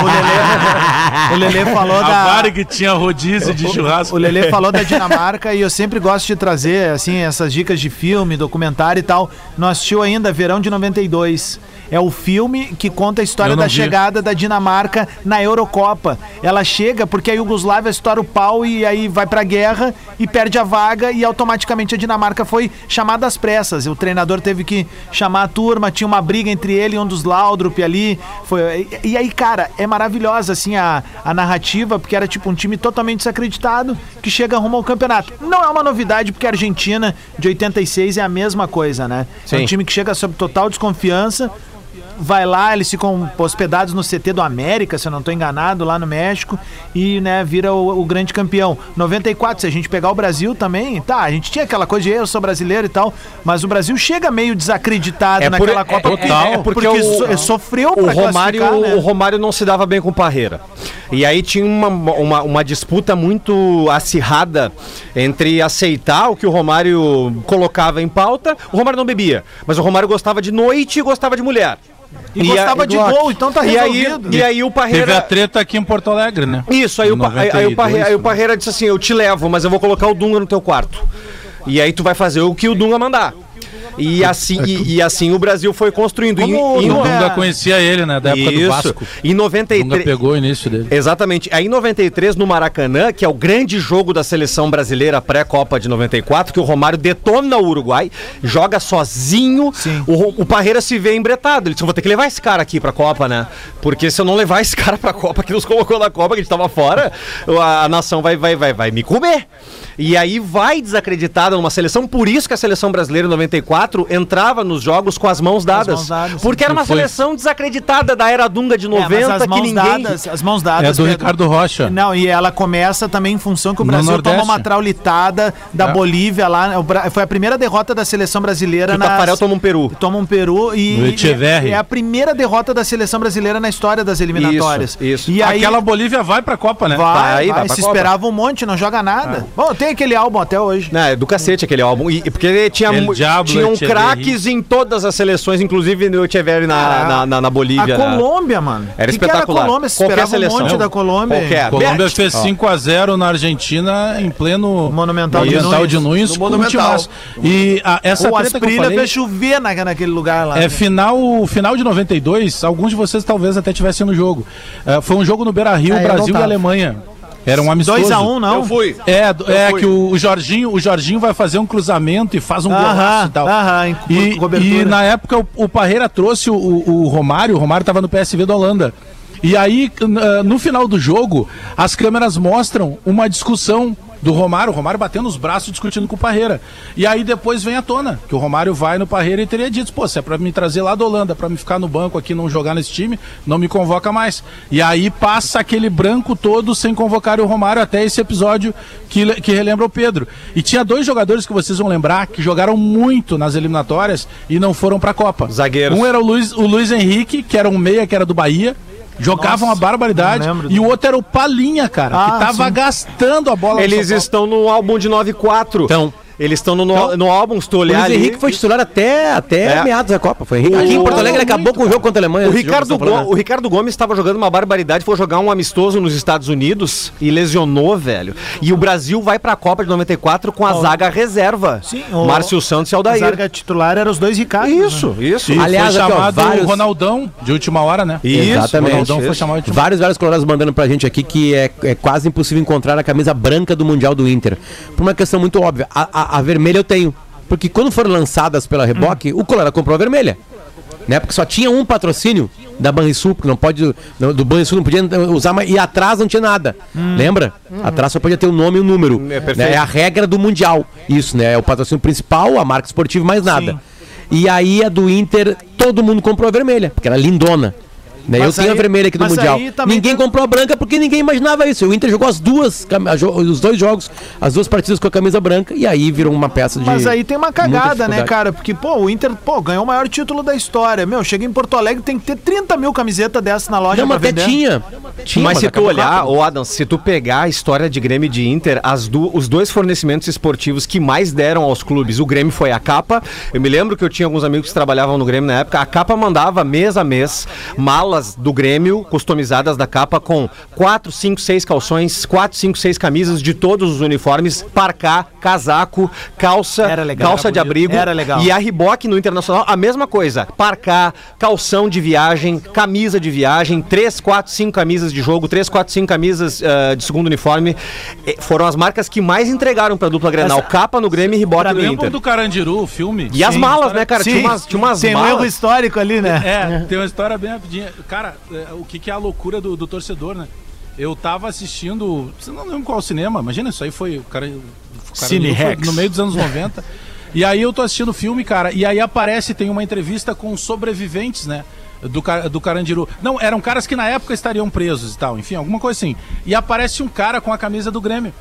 O Lelê, o Lelê falou A da. Varig tinha rodízio de churrasco. O Lelê falou da Dinamarca e eu sempre gosto de trazer assim essas dicas de filme, documentário e tal. Não assistiu ainda Verão de 92. É o filme que conta a história da vi. chegada da Dinamarca na Eurocopa. Ela chega porque a Iugoslávia estoura o pau e aí vai pra guerra e perde a vaga e automaticamente a Dinamarca foi chamada às pressas. O treinador teve que chamar a turma, tinha uma briga entre ele e um dos Laudrup ali. Foi, e, aí, cara, é maravilhosa assim a, a narrativa, porque era tipo um time totalmente desacreditado que chega rumo ao campeonato. Não é uma novidade, porque a Argentina de 86 é a mesma coisa, né? É um Sim. time que chega sob total desconfiança. Vai lá, eles ficam hospedados no CT do América, se eu não estou enganado, lá no México, e né, vira o, o grande campeão. 94, se a gente pegar o Brasil também, tá, a gente tinha aquela coisa de eu sou brasileiro e tal, mas o Brasil chega meio desacreditado É por- naquela é- Copa. é- é porque porque o- so- sofreu O Romário, né? o Romário não se dava bem com o Parreira. E aí tinha uma, uma, uma disputa muito acirrada entre aceitar o que o Romário colocava em pauta. O Romário não bebia, mas o Romário gostava de noite e gostava de mulher. E gostava de gol, então tá e aí, resolvido. e aí o Parreira... Teve a treta aqui em Porto Alegre, né? Isso, aí, o, aí, aí o 92, Parreira, aí o né? Parreira disse assim: Eu te levo, mas eu vou colocar o Dunga no teu quarto. E aí tu vai fazer o que o Dunga mandar. E assim, e, e assim o Brasil foi construindo. Como Em- o Dunga- conhecia ele, né? Da época do Isso. Vasco. Em O Dunga 93. pegou o início dele. Exatamente. Aí em 93, no Maracanã, que é o grande jogo da seleção brasileira pré-Copa de 94, que o Romário detona o Uruguai, joga sozinho. Sim. O, o Parreira se vê embretado. Ele disse: "Eu vou ter que levar esse cara aqui pra Copa, né? Porque se eu não levar esse cara pra Copa, que nos colocou na Copa, que a gente tava fora, a, a nação vai, vai, vai, vai me comer. E aí vai desacreditada numa seleção, por isso que a seleção brasileira em 94 entrava nos jogos com as mãos dadas. mãos dadas, porque era uma Foi- seleção desacreditada da era Dunga de É, mas 90 as que ninguém. dadas, as mãos dadas. É do Pedro. Ricardo Rocha. Não, e ela começa também em função que o No Brasil toma uma traulitada da É. Bolívia lá. o Bra- Foi a primeira derrota da seleção brasileira Que o nas- Tafarel toma um peru. Toma um peru e, No e é a primeira derrota da seleção brasileira na história das eliminatórias. Isso, isso. E aí Aquela Bolívia vai pra Copa, né? vai, Vai, vai, se Copa. esperava um monte, não joga nada. Bom, tem aquele álbum até hoje. Não, é do cacete aquele álbum. E, porque tinha, El Diablo tinha um. Craques em todas as seleções, inclusive no Echeverri na, na, na, na Bolívia. A né? Colômbia, mano. Era Que que espetacular. a Colômbia, se Qualquer esperava seleção. um monte da Colômbia. Qualquer. A Colômbia fez 5x0 na Argentina em pleno Monumental de Nunes. de Nunes. Um Monumental. E a, essa O treta que eu Asprilha falei, fez chover na, naquele lugar lá. É né? final, final de 92, alguns de vocês talvez até tivessem no jogo. É, foi um jogo no Beira-Rio, É, não Brasil e. Alemanha. Era um amistoso. 2x1, não? Eu fui. É, do- é fui. que o, o Jorginho, o Jorginho vai fazer um cruzamento e faz um Aham, golaço e tal. aham, em e, cobertura. e na época o, o Parreira trouxe o, o, Romário, o Romário estava no PSV da Holanda. E aí, n- no final do jogo, as câmeras mostram uma discussão do Romário, o Romário batendo os braços discutindo com o Parreira. E aí depois vem à tona, que o Romário vai no Parreira e teria dito, pô, se é pra me trazer lá da Holanda, pra me ficar no banco aqui, não jogar nesse time, não me convoca mais. E aí passa aquele branco todo sem convocar o Romário até esse episódio que, que relembra o Pedro. E tinha dois jogadores que vocês vão lembrar que jogaram muito nas eliminatórias e não foram pra Copa. Zagueiros. Um era o Luiz, o Luiz Henrique, que era um meia, que era do Bahia. Jogava uma barbaridade. não lembro E o outro era o Palinha, cara, Ah, que tava sim. gastando a bola Eles estão no álbum de 94. Então. Eles estão no, no, no álbum, se tu O olhar Luiz ali. Henrique foi titular até, até É. meados da Copa. Foi Henrique. Aqui em O- Porto Alegre ele acabou com o jogo contra a Alemanha. O Ricardo, Go- o Ricardo Gomes estava jogando uma barbaridade, foi jogar um amistoso nos Estados Unidos e lesionou, velho. E o Brasil vai pra Copa de 94 com a zaga reserva. Sim, o- Márcio Santos e A Aldair. zaga titular era os dois Ricardo. Isso, isso. E Aliás, foi aqui, ó, chamado vários- Ronaldão de última hora, né? Isso, Exatamente. Ronaldão foi isso. chamado de última Vários, vários colorados mandando pra gente aqui que é, é quase impossível encontrar a camisa branca do Mundial do Inter. Por uma questão muito óbvia. A, a- a vermelha eu tenho. Porque quando foram lançadas pela Reboque, o Colorado comprou a vermelha. Né? Porque só tinha um patrocínio da Banrisul, porque não pode. não- do Banrisul não podia usar, mas, e atrás não tinha nada. Lembra? Atrás só podia ter o nome e o número. É né? É a regra do Mundial. Isso, né? É o patrocínio principal, a marca esportiva e mais nada. E aí a do Inter, todo mundo comprou a vermelha, porque era lindona. Né? Eu Mas tenho a aí- vermelha aqui do mas Mundial. aí Ninguém tem- comprou a branca porque ninguém imaginava isso. O Inter jogou as duas, os dois jogos, as duas partidas com a camisa branca e aí virou uma peça de. Mas aí tem uma cagada, né, cara? Porque, pô, o Inter, pô, ganhou o maior título da história. Meu, chega em Porto Alegre, tem que ter 30 mil camisetas dessas na loja Não, mas até tinha. tinha mas se tu olhar, ô Adam, se tu pegar a história de Grêmio e de Inter, as du- os dois fornecimentos esportivos que mais deram aos clubes, o Grêmio foi a capa. Eu me lembro que eu tinha alguns amigos que trabalhavam no Grêmio na época. A capa mandava mês a mês malas do Grêmio customizadas da capa com 4, 5, 6 calções, 4, 5, 6 camisas de todos os uniformes, parcá, casaco, calça, Era legal, calça era de abrigo. Era legal. E a Riboc no Internacional, a mesma coisa. Parcar, calção de viagem, camisa de viagem, 3, 4, 5 camisas de jogo, 3, 4, 5 camisas ah, de segundo uniforme. Eh, foram as marcas que mais entregaram pra dupla Grenal. Essa- Capa no Grêmio e Riboc no Lembram Inter. do Carandiru, o filme? E as Sim. malas, né, cara? Sim, Tinha umas, tinha umas tem um erro malas. histórico ali, né? É, tem uma história bem rapidinha. Cara, é, o que, que é a loucura do, do torcedor, né? Eu tava assistindo. Você não lembro qual cinema, imagina, isso aí foi. O cara, o cara Cine Rex. no meio dos anos 90. E aí eu tô assistindo o filme, cara, e aí aparece, tem uma entrevista com sobreviventes, né? Do, do Carandiru. Não, eram caras que na época estariam presos e tal, enfim, alguma coisa assim. E aparece um cara com a camisa do Grêmio.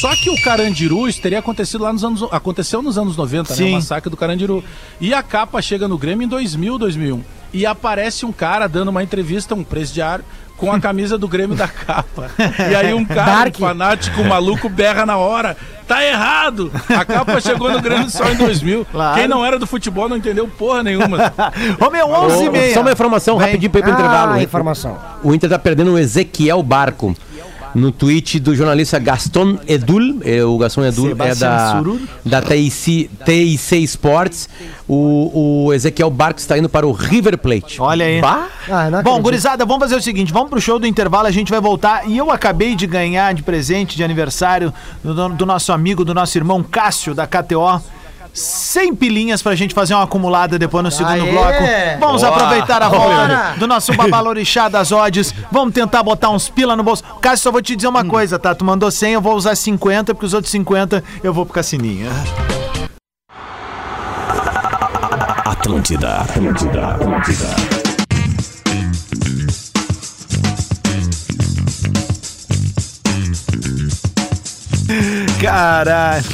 Só que o Carandiru, isso teria acontecido lá nos anos. Aconteceu nos anos 90, né? Sim. O massacre do Carandiru. E a capa chega no Grêmio em 2000, 2001. E aparece um cara dando uma entrevista, um presidiário, com a camisa do Grêmio da capa. E aí um cara, Dark. um fanático um maluco, berra na hora. Tá errado! A capa chegou no Grêmio só em 2000. Claro. Quem não era do futebol não entendeu porra nenhuma. Ô, meu, 11 e meia. Só uma informação Vem. rapidinho pra ir pro intervalo. Ah, O- informação. O Inter tá perdendo o Ezequiel Barco. No tweet do jornalista Gaston Edul, eh, o Gaston Edul Sebastião é da, Surur. da TIC, TIC Sports. O, o Ezequiel Barco está indo para o River Plate. Olha aí. Ah, Bom, gurizada, vamos fazer o seguinte: vamos pro show do intervalo, a gente vai voltar. E eu acabei de ganhar de presente de aniversário do, do nosso amigo, do nosso irmão Cássio, da KTO. 100 pilinhas pra gente fazer uma acumulada depois no segundo Aê! bloco. Vamos Boa! aproveitar a Bora! volta do nosso babalorixá das odds. Vamos tentar botar uns pila no bolso. Cássio, só vou te dizer uma coisa, tá? Tu mandou 100, eu vou usar 50, porque os outros 50 eu vou pro cassininho. Atlântida, Atlântida, Atlântida. Caralho.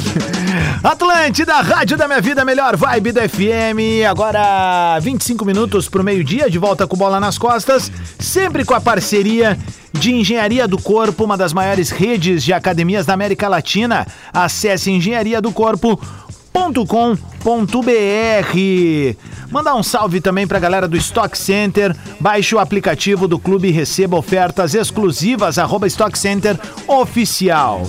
Atlântida, Rádio da Minha Vida, melhor vibe da FM. Agora, 25 minutos pro meio-dia, de volta com bola nas costas. Sempre com a parceria de Engenharia do Corpo, uma das maiores redes de academias da América Latina. Acesse engenharia do corpo. Mandar um salve também pra galera do Stock Center. Baixe o aplicativo do clube e receba ofertas exclusivas. Arroba Stock Center Oficial.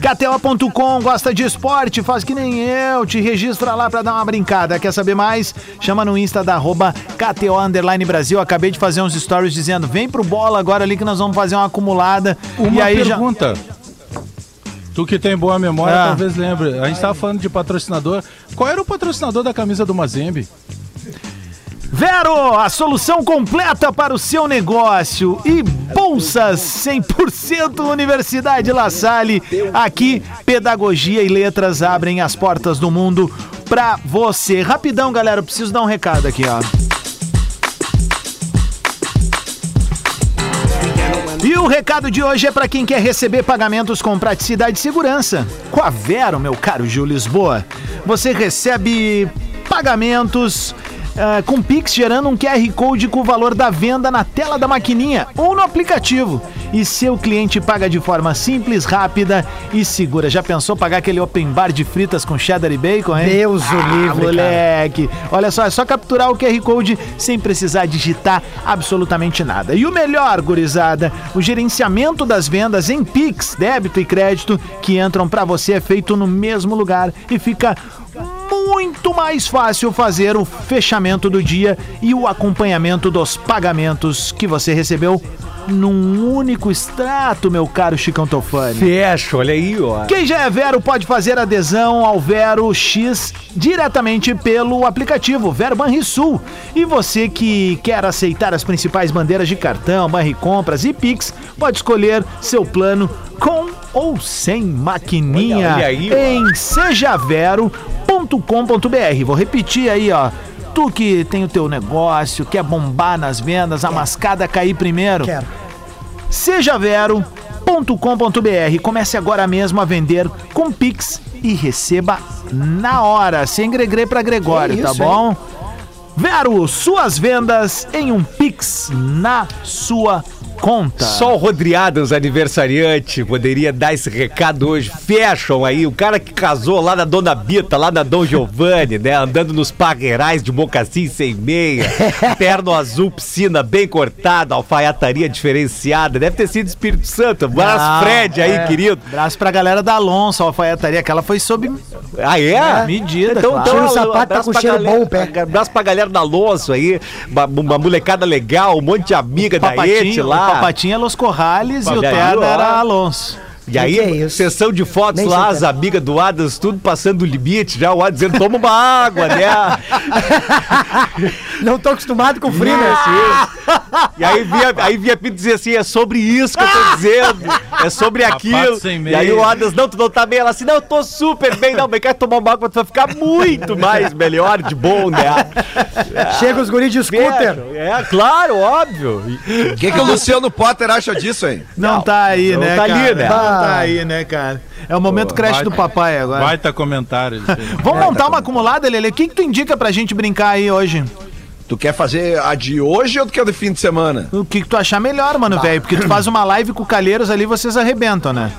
KTO.com gosta de esporte? Faz que nem eu. Te registra lá pra dar uma brincada. Quer saber mais? Chama no Insta da arroba KTO Underline Brasil. Acabei de fazer uns stories dizendo: vem pro bola agora ali que nós vamos fazer uma acumulada. Uma e aí já. Tu que tem boa memória, Ah. talvez lembre. A gente tava falando de patrocinador. Qual era o patrocinador da camisa do Mazembe? Vero, a solução completa para o seu negócio. E bolsas 100% Universidade La Salle. Aqui, pedagogia e letras abrem as portas do mundo pra você. Rapidão, galera, eu preciso dar um recado aqui, ó. O recado de hoje é para quem quer receber pagamentos com praticidade e segurança. Com a Vero, meu caro Gil Lisboa, você recebe pagamentos ah, com Pix gerando um QR Code com o valor da venda na tela da maquininha ou no aplicativo. E seu cliente paga de forma simples, rápida e segura. Já pensou pagar aquele open bar de fritas com cheddar e bacon, hein? Deus o livre, cara. moleque. Olha só, é só capturar o QR Code sem precisar digitar absolutamente nada. E o melhor, gurizada, o gerenciamento das vendas em Pix, débito e crédito que entram pra você é feito no mesmo lugar e fica muito mais fácil fazer o fechamento do dia e o acompanhamento dos pagamentos que você recebeu num único extrato, meu caro Chicão Tofani. Fecha, olha aí, ó. Quem já é Vero pode fazer adesão ao Vero X diretamente pelo aplicativo Vero Banrisul. E você que quer aceitar as principais bandeiras de cartão, Banri Compras e Pix, pode escolher seu plano com ou sem maquininha Olha, olha aí, em sejavero.com.br. Vou repetir aí, ó. Tu que tem o teu negócio, quer bombar nas vendas, a mascada cair primeiro. Quero. Sejavero.com.br. Comece agora mesmo a vender com Pix e receba na hora, sem gregre para Gregório, tá isso, bom? Vero, suas vendas em um Pix na sua conta. Só o Rodriadas, aniversariante, poderia dar esse recado hoje. Fecham aí, o cara que casou lá na Dona Bita, lá na Dom Giovanni, né? Andando nos parreirais de mocassim sem meia, terno azul, piscina bem cortada, alfaiataria diferenciada. Deve ter sido Espírito Santo. Abraço, Ah, Fred aí, é. querido. Abraço pra galera da Alonso, a alfaiataria, que ela foi sob Ah, é? medida, Então, claro. então, o sapato, tá com cheiro galera- bom o pé. Abraço pra galera da Alonso aí, uma, uma molecada legal, um monte de amiga da Ete o lá. Papatinho é Los Corrales e o terno era Alonso. E aí, é isso? sessão de fotos Nem lá, as amigas do Adas, tudo passando o limite, já o Adas dizendo, toma uma água, né? Não tô acostumado com frio, né? E aí via, aí via Pinto dizer assim, é sobre isso que eu tô dizendo, é sobre aquilo. E aí o Adas, não, tu não tá bem. Ela assim, não, eu tô super bem, não, bem, quer tomar uma água, tu vai ficar muito mais melhor, de bom, né? Chega os guris de scooter. É, claro, óbvio. O que, que o Luciano Potter acha disso, hein? Não, tá aí, não né, tá ali, cara? né? Não Ah. Tá aí, né, cara? É o momento creche do papai agora. Baita comentário. ele fez. Vamos montar uma acumulada, Lele? O que, que tu indica pra gente brincar aí hoje? Tu quer fazer a de hoje ou tu quer de fim de semana? O que, que tu achar melhor, mano, velho? Porque tu faz uma live com o Calheiros ali, vocês arrebentam, né?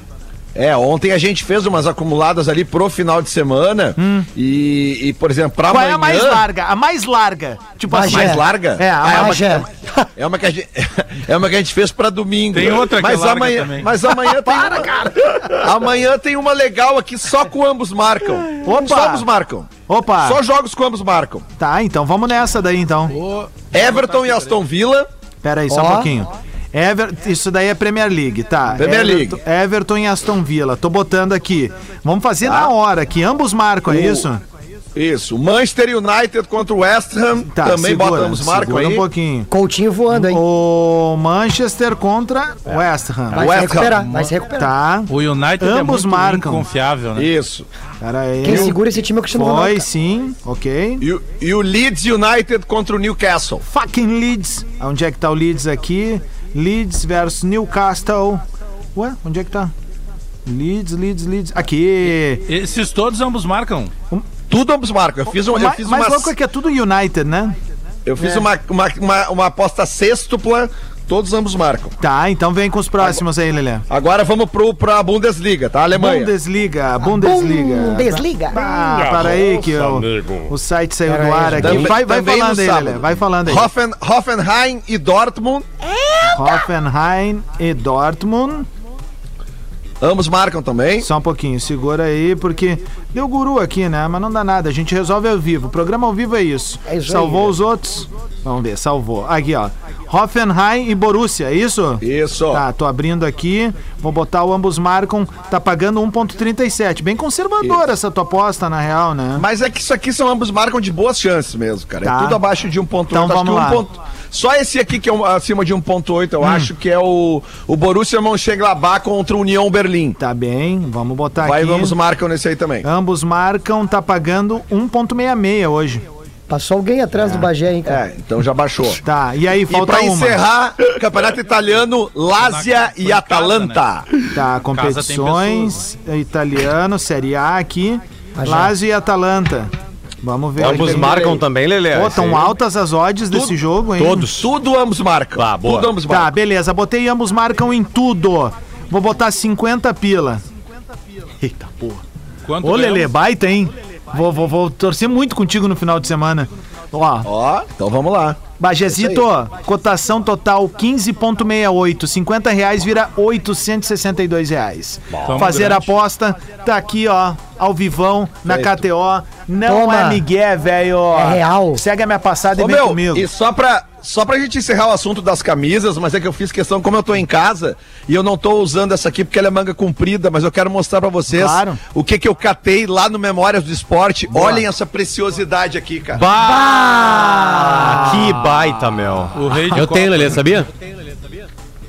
É, ontem a gente fez umas acumuladas ali pro final de semana. E, e, por exemplo, pra Hum. Qual amanhã... é a mais larga? A mais larga. Tipo assim. Bagé. Mais larga? É, a Ah, é, uma, Bagé. é uma que a gente, é uma que a gente fez pra domingo. Tem outra que mas é amanhã, também. Mas amanhã tem uma, cara. Amanhã tem uma legal aqui só com ambos marcam. Opa! Só ambos marcam. Opa! Só jogos com ambos marcam. Tá, então vamos nessa daí, então. Everton e Aston Villa. Pera aí, só um Ó. pouquinho. Ever... Isso daí é Premier League, tá? Premier League. Everton e Aston Villa. Tô botando aqui. Vamos fazer Tá. na hora aqui. Ambos marcam, é O- isso? Isso. Manchester United contra o West Ham. Tá, também segura, bota ambos marcam segura aí. um pouquinho. Coutinho voando, hein? O Manchester contra West Ham. Vai se West Ham. recuperar, vai se recuperar. Tá. o United é Ambos muito marcam. inconfiável, né? Isso. Pera aí. Quem segura esse time é o Cristiano Ronaldo. Foi, sim. Ok. E, o- e o Leeds United contra o Newcastle. Fucking Leeds. Onde é que tá o Leeds aqui? Leeds versus Newcastle. Ué, onde é que tá? Leeds, Leeds, Leeds. Aqui. Esses todos ambos marcam. Tudo ambos marcam. Eu fiz, um, O eu mais, fiz, mais uma, louco é que é tudo United, né? eu fiz uma, uma, uma, uma aposta sextupla Todos ambos marcam. Tá, então vem com os próximos aí, Lelê. Agora vamos pro, pra Bundesliga, tá? Alemanha. Bundesliga, Bundesliga. Bundesliga. Ah, para aí que o, o site saiu do ar aqui. Também- Vai, vai falando aí. Lelê. Vai falando aí. Hoffen, Hoffenheim e Dortmund. Hoffenheim e Dortmund. Ambos marcam também. Só um pouquinho, segura aí, porque deu guru aqui, né? Mas não dá nada, a gente resolve ao vivo. O programa ao vivo é isso. É isso aí, Salvou né? os outros? Vamos ver, salvou. Aqui, ó. Hoffenheim e Borussia, é isso? Isso. Tá, tô abrindo aqui. Vou botar o ambos marcam. Tá pagando 1,37. Bem conservadora essa tua aposta, na real, né? Mas é que isso aqui são ambos marcam de boas chances mesmo, cara. Tá. É tudo abaixo de 1.8. Então vamos lá. 1 ponto- Só esse aqui que é um- acima de 1.8, Hum. eu acho que é o, o Borussia Mönchengladbach contra o União Berlim. Tá bem, vamos botar Vai, aqui. vamos marcam nesse aí também. Ambos marcam, tá pagando 1,66 hoje. Passou alguém atrás do Bagé, hein, cara? É, então já baixou. Tá, e aí E falta pra uma. encerrar, Campeonato Italiano, Lazia e em casa, Atalanta. Tá, competições, italiano, Série A aqui, Lazio e Atalanta. Vamos ver. Ambos marcam também, Lelê. Pô, tão aí. altas as odds desse jogo, hein? Todos. Tudo ambos marcam. Ah, boa. Tudo ambos Tá, marcam. beleza. Botei ambos marcam em tudo. Vou botar 50 pila. Eita porra. Quanto Ô, Lelê, baita, hein? Vou, vou, vou torcer muito contigo no final de semana. Ó, Ó, então vamos lá. Bagezito, cotação total 15,68. 50 reais vira 862 reais. Tamo Fazer grande. aposta, tá aqui, ó, ao vivão, na Feito. KTO. Não Toma. é Miguel, velho. É real. Segue a minha passada Ô, e vem meu, comigo. e só pra, só pra gente encerrar o assunto das camisas, mas é que eu fiz questão, como eu tô em casa, e eu não tô usando essa aqui porque ela é manga comprida, mas eu quero mostrar pra vocês Claro. o que que eu catei lá no Memórias do Esporte. Olhem essa preciosidade aqui, cara. Bah! Que baita, meu. O rei de Eu tenho, Lelê, sabia?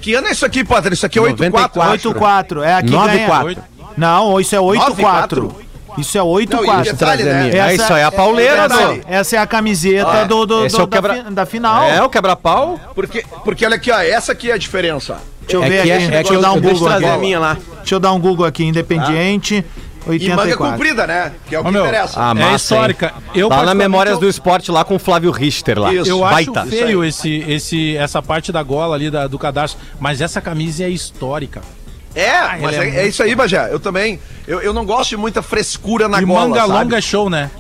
Que ano é isso aqui, Potter? Isso aqui é 94. 84. 8-4. É aqui 9 ganha. 4. Não, isso é 8-4. 9-4. Isso é Não, e 8-4. detalhe, né? É, isso aí é a pauleira, essa, do... essa é a camiseta Ah, do, do- do- é o da, quebra- fi- da final. É, o quebra-pau. Porque, porque olha aqui, ó, essa aqui é a diferença. Deixa eu É ver que, aqui. é, é Deixa eu dar um Google aqui. a minha lá. Deixa eu dar um Google aqui. Independiente, E manga 84. comprida, né? Que é o que Ô, meu, interessa. Ah, é histórica. Eu, Lá na Memórias eu- do Esporte, lá com o Flávio Richter lá. Isso. Eu acho Baita. feio esse, esse, essa parte da gola ali da- do cadastro, mas essa camisa é histórica. É, mas ele é é, é isso aí, Bajé. Eu também. Eu, eu não gosto de muita frescura na e gola. manga sabe? longa é show, né?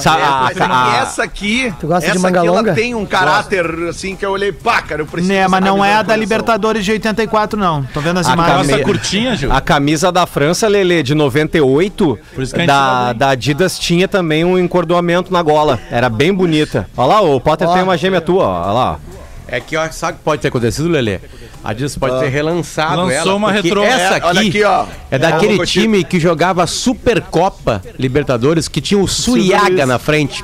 Sa- É, ah, mas ah, essa aqui. Tu gosta de essa manga aqui, longa? Ela tem um caráter assim que eu olhei, pá, cara, eu preciso. Né, dessa mas não camisa é a da. Libertadores de 84, não. Tô vendo as A imagens. Me- curtinha, Gil. A camisa da França, Lele, de 98, Por isso que a gente tá da, da Adidas tinha também um encordoamento na gola. Era bem bonita. Olha lá, o Potter tem uma gêmea tua, ó. Olha lá. ó. É que ó, sabe o que pode ter acontecido, Lelê? A Adidas pode ter relançado Lançou ela. uma retrô. Essa É, aqui, olha aqui, ó. é É, daquele logotipo. time que jogava Supercopa Libertadores, que tinha o Suiaga na frente.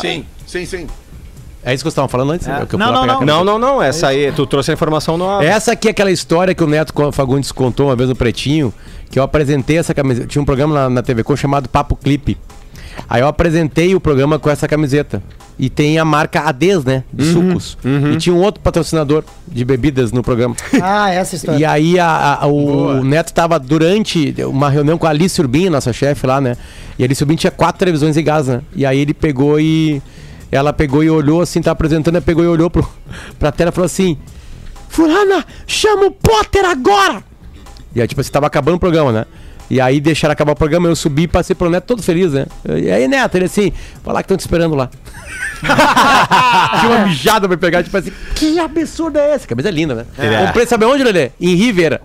Sim, sim, sim. É isso que vocês estavam falando antes? É. que eu Não, não, não. Não, não, não. Essa aí, tu trouxe a informação no. Essa aqui é aquela história que o Neto Fagundes contou uma vez no Pretinho, que eu apresentei essa camiseta. Tinha um programa na, na TV Com chamado Papo Clipe. Aí eu apresentei o programa com essa camiseta. E tem a marca Ades, né? De sucos. E tinha um outro patrocinador de bebidas no programa. Ah, essa história. E aí a- a- o Neto estava durante uma reunião com a Alice Urbin, nossa chefe lá, né? E a Alice Urbin tinha quatro televisões em casa, né? E aí ele pegou e. Ela pegou e olhou assim, tá apresentando, ela pegou e olhou pro, pra tela e falou assim: Fulana, chama o Potter agora! E aí, tipo, você tava acabando o programa, né? E aí deixaram acabar o programa, eu subi e passei pro Neto todo feliz, né? E aí, Neto, ele assim, vai lá que estão te esperando lá. Tinha uma mijada pra pegar, tipo assim, que absurdo é esse? Camisa linda, né? É. Comprei, sabe onde, Lelê? Em Rivera.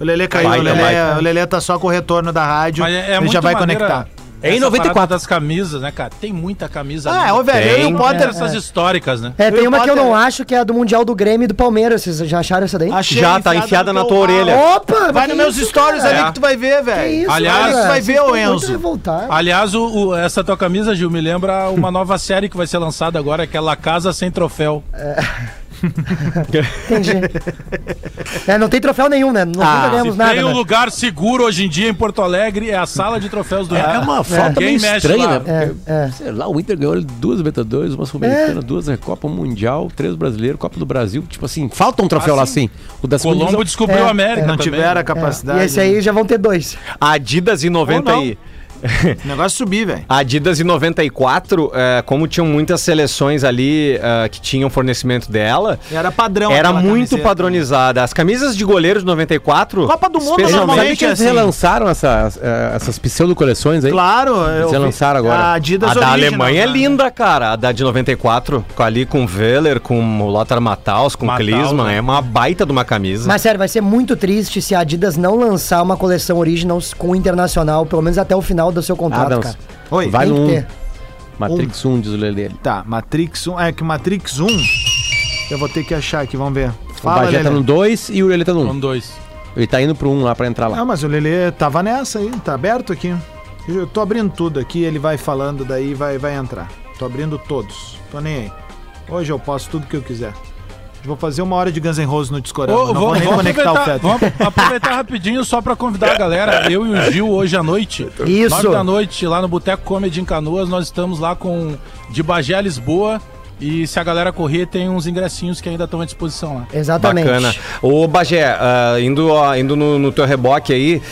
O Lelê caiu, Vai, o, Lelê, vai. o Lelê tá só com o retorno da rádio. Mas é, é ele já vai maneira conectar. É em essa 94. parada das camisas, né, cara? Tem muita camisa Ah, ô, velho, eu e Tem. o Potter. essas históricas, né? É, tem Eu uma que eu não acho que é a do Mundial do Grêmio e do Palmeiras. Vocês já acharam essa daí? Achei Já tá enfiada na tua orelha. Opa! Vai nos meus isso, stories cara? ali que tu vai ver, Que velho. isso, Aliás, cara? tu vai ver, ô, Enzo. Aliás, o, o- essa tua camisa, Gil, me lembra uma nova série que vai ser lançada agora, que é La Casa Sem Troféu. Entendi. É, não tem troféu nenhum, né? Nós Ah, ganhamos nada. tem um né? lugar seguro hoje em dia em Porto Alegre, é a sala de troféus do É uma falta meio mexe estranha, lá? né? É, Porque, é. Sei lá, o Inter ganhou duas Libertadores, uma Sul-Americana, duas Recopa Mundial, três brasileiros, Copa do Brasil. Tipo assim, falta um troféu Ah, lá sim. assim. O da Colombo divisão. descobriu É, a América Não também. tiveram a É. capacidade. E esse aí já vão ter dois. A Adidas em 90 Ou não. e... O negócio é subir, velho. A Adidas em 94, é, como tinham muitas seleções ali é, que tinham fornecimento dela, Era padrão. era muito camiseta. padronizada. As camisas de goleiro de 94. Copa do Mundo normalmente que é eles assim. relançaram essa, eh, essas pseudo-coleções aí? Claro. eu vi- lançaram agora. A Adidas A da Original, Alemanha é né? linda, cara. A da de 94, com ali com o Wehler, com o Lothar Matthaus, com o Matthaus, Klinsmann. né? É uma baita de uma camisa. Mas sério, vai ser muito triste se a Adidas não lançar uma coleção Originals com o Internacional, pelo menos até o final do seu contrato, Adams. cara. Oi. Vai no que 1. ter. Matrix 1, diz o Lelê. Tá, Matrix 1. É que Matrix 1. Eu vou ter que achar aqui, vamos ver. O Fala, Bagé tá no 2 e o Lelê tá no 1. São dois. Ele tá indo pro 1 lá pra entrar lá. Ah, mas o Lelê tava nessa aí, tá aberto aqui. Eu tô abrindo tudo aqui, ele vai falando, daí vai, vai entrar. Tô abrindo todos. Tô nem aí. Hoje eu posso tudo que eu quiser. Vou fazer uma hora de Guns N' Roses no Discord. Não vou, nem conectar o Fetter. vamos aproveitar rapidinho só pra convidar a galera. Eu e o Gil hoje à noite. Isso. Nove da noite, lá no Boteco Comedy em Canoas, nós estamos lá com de Bagé a Lisboa. E se a galera correr, tem uns ingressinhos que ainda estão à disposição lá. Exatamente. Bacana. Ô, Bagé, ah, indo, ó, indo no, no teu reboque aí,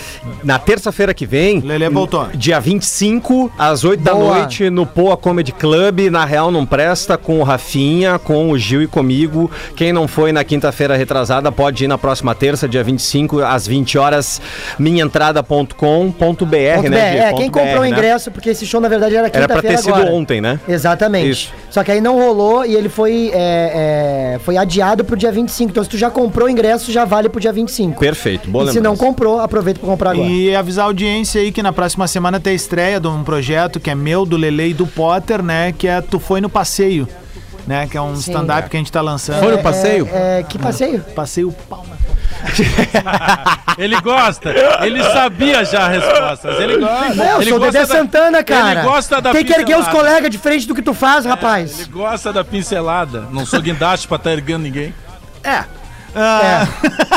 na terça-feira que vem. Lelê voltou. Dia 25, às 8 da Boa. noite, no Poa Comedy Club, na Real Não Presta, com o Rafinha, com o Gil e comigo. Quem não foi na quinta-feira retrasada, pode ir na próxima terça, dia 25, às 20 horas, minhaentrada.com.br, né? É, quem comprou o né? ingresso, porque esse show na verdade era Era pra quinta-feira ter sido agora. ontem, né? Exatamente. Isso. Só que aí não rolou e ele foi, é, é, foi adiado pro dia 25. Então se tu já comprou o ingresso, já vale pro dia 25. Perfeito, boa e se não lembrança. comprou, aproveita pra comprar agora. E avisar a audiência aí que na próxima semana tem a estreia de um projeto que é meu, do Lele e do Potter, né? Que é Tu Foi no Passeio, né? Que é um stand-up que a gente tá lançando. Foi no passeio? É, é, que passeio? Passeio Palma. Ele gosta, ele sabia já as respostas. Ele gosta. Não, eu ele sou o Dedé gosta da- Santana, cara. Ele gosta da Tem que erguer os colegas de frente do que tu faz, rapaz. Ele gosta da pincelada. Não sou guindaste pra estar erguendo ninguém. É. Ah,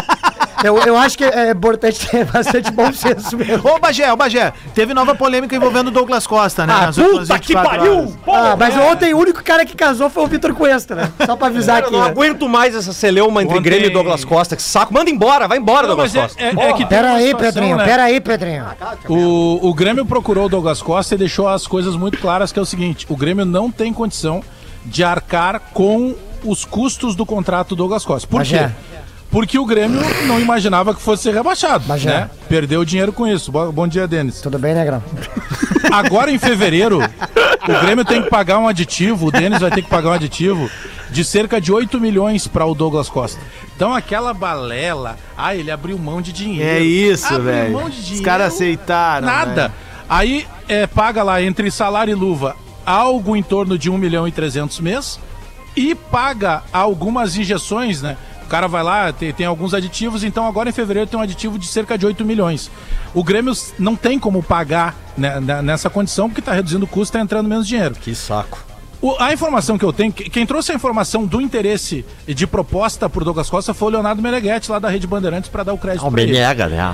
Eu, eu acho que é importante ter bastante bom senso mesmo. Ô, Bagé, ô, Bagé, teve nova polêmica envolvendo o Douglas Costa, né? Ah, nas puta que 24 pariu! Ah, mas ontem o único cara que casou foi o Vitor Cuesta, né? Só pra avisar Cara, eu aqui. não né? aguento mais essa celeuma entre Ontem- Grêmio e Douglas Costa. Que saco. Manda embora, vai embora, Não, Douglas é, Costa. é- é que tem Pera aí, situação, Pedrinho, né? pera aí, Pedrinho. O, o Grêmio procurou o Douglas Costa e deixou as coisas muito claras, que é o seguinte, o Grêmio não tem condição de arcar com os custos do contrato do Douglas Costa. Por Mas quê? é. Porque o Grêmio não imaginava que fosse ser rebaixado, Mas né? Perdeu dinheiro com isso. Bo- Bom dia, Denis. Tudo bem, né, Grão? Agora em fevereiro, o Grêmio tem que pagar um aditivo, o Denis vai ter que pagar um aditivo de cerca de 8 milhões para o Douglas Costa. Então aquela balela, ah, ele abriu mão de dinheiro. É isso, Abriu velho. mão de Os caras aceitaram. Nada. velho. Aí é, paga lá entre salário e luva algo em torno de 1 milhão e 300 mês e paga algumas injeções, né? O cara vai lá, tem, tem alguns aditivos, então agora em fevereiro tem um aditivo de cerca de 8 milhões. O Grêmio não tem como pagar né, né, nessa condição, porque está reduzindo o custo, está entrando menos dinheiro. Que saco. O- a informação que eu tenho, que- quem trouxe a informação do interesse de proposta por Douglas Costa foi o Leonardo Meneghetti, lá da Rede Bandeirantes, para dar o crédito para ele. né?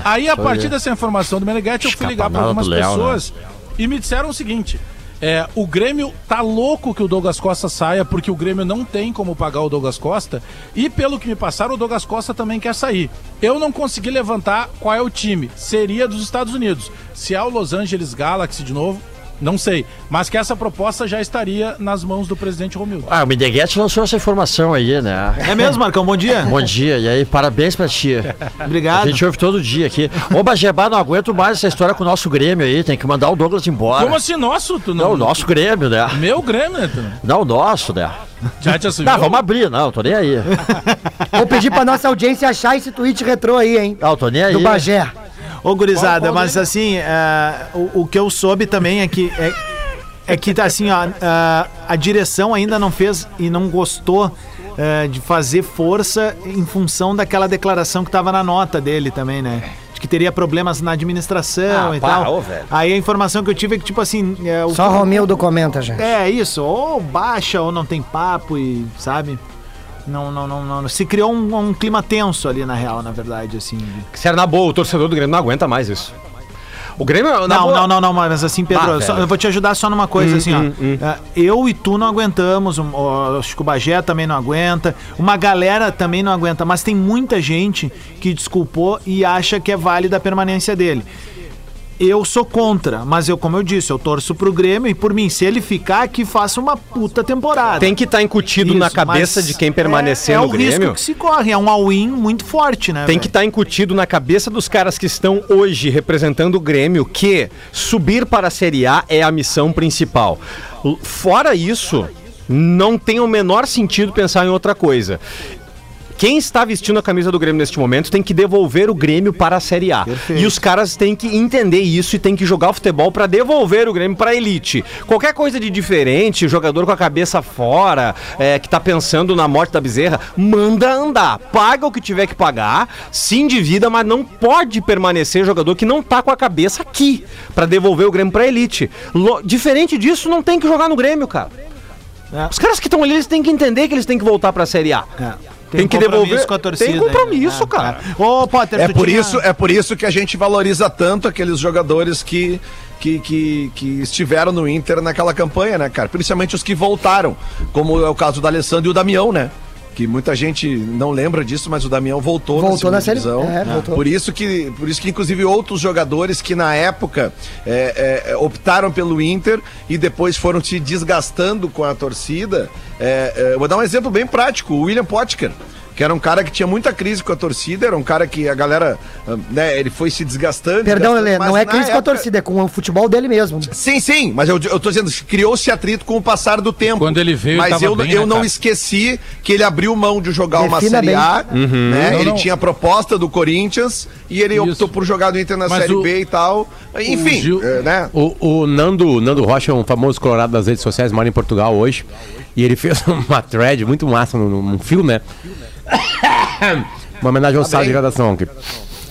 Aí, a partir dessa informação do Meneghetti, eu fui ligar para algumas Léo, pessoas e me disseram o seguinte: é, o Grêmio tá louco que o Douglas Costa saia, porque o Grêmio não tem como pagar o Douglas Costa. E pelo que me passaram, o Douglas Costa também quer sair. Eu não consegui levantar qual é o time. Seria dos Estados Unidos. Se é o Los Angeles Galaxy de novo. Não sei, mas que essa proposta já estaria nas mãos do presidente Romildo. Ah, o Meneghetti lançou essa informação aí, né? É mesmo, Marcão? Bom dia. Bom dia, e aí, parabéns pra ti. A Obrigado. gente ouve todo dia aqui. Ô, Bageba, não aguento mais essa história com o nosso Grêmio aí, tem que mandar o Douglas embora. Como assim, nosso? Tu Não, o nosso Grêmio, né? Meu Grêmio, né? tu? Não, o nosso, né? Já te assumiu? Não, vamos abrir, não, tô nem aí. Vou pedir pra nossa audiência achar esse tweet retrô aí, hein? Não, tô nem aí. Do Bagé. Ô, gurizada, mas dele? assim, é, o, o que eu soube também é que. É, é que tá assim, ó, a, a direção ainda não fez e não gostou é, de fazer força em função daquela declaração que tava na nota dele também, né? De que teria problemas na administração Ah, e pá, tal. velho. Aí a informação que eu tive é que, tipo assim. É, o- Só Romildo comenta, gente. é isso, ou baixa ou não tem papo e, sabe? Não, não, não, não. Se criou um, um clima tenso ali, na real, na verdade, assim. Sério, na boa, o torcedor do Grêmio não aguenta mais isso. O Grêmio, Não, boa- não, não, não, mas assim, Pedro, Ah, eu, só- eu vou te ajudar só numa coisa, assim, ó. É, Eu e tu não aguentamos, o- o- acho que o Bagé também não aguenta, uma galera também não aguenta, mas tem muita gente que desculpou e acha que é válida a permanência dele. Eu sou contra, mas eu, como eu disse, eu torço pro Grêmio e por mim, se ele ficar, que faça uma puta temporada. Tem que estar incutido na Isso, cabeça mas de quem permanecer é, é no o Grêmio. risco que se corre, é um all-in muito forte, né? Tem que velho? estar incutido na cabeça dos caras que estão hoje representando o Grêmio que subir para a Série A é a missão principal. Fora isso, não tem o menor sentido pensar em outra coisa. Quem está vestindo a camisa do Grêmio neste momento tem que devolver o Grêmio para a Série A. E os caras têm que entender isso e têm que jogar o futebol para devolver o Grêmio para a elite. Qualquer coisa de diferente, jogador com a cabeça fora, é, que tá pensando na morte da bezerra, manda andar. Paga o que tiver que pagar, se endivida, mas não pode permanecer jogador que não tá com a cabeça aqui para devolver o Grêmio para a elite. Lo- diferente disso, não tem que jogar no Grêmio, cara. É. Os caras que estão ali, eles têm que entender que eles têm que voltar para a Série A. É. Tem que compromisso devolver- com a torcida. tem compromisso, ainda. cara. É. Ô, Potter, É por, tinha- isso, é por isso que a gente valoriza tanto aqueles jogadores que, que, que, que estiveram no Inter naquela campanha, né, cara? Principalmente os que voltaram, como é o caso do Alessandro e o Damião, né? Que muita gente não lembra disso, mas o Damião voltou, Voltou na segunda série- é, voltou. Por isso que, por isso que inclusive outros jogadores que na época é, é, optaram pelo Inter e depois foram se desgastando com a torcida. É, é, vou dar um exemplo bem prático: o William Potker. Que era um cara que tinha muita crise com a torcida, era um cara que a galera, ah, né, ele foi se desgastando. Perdão, Lelê, não é crise com a época- torcida, é com o futebol dele mesmo. Sim, sim, mas eu, eu tô dizendo, criou-se atrito com o passar do tempo. Quando ele veio, ele Mas tava eu, bem, eu né, não cara? esqueci que ele abriu mão de jogar uma Defina Série bem. A, né? Não, ele não. tinha a proposta do Corinthians e ele Isso. optou por jogar no Inter na Mas Série o- B e tal. Enfim, Gil- é, né? O, o Nando, Nando Rocha é um famoso colorado das redes sociais, mora em Portugal hoje. E ele fez uma thread muito massa num, num fio, né? Uma homenagem ao Tá de gradação aqui.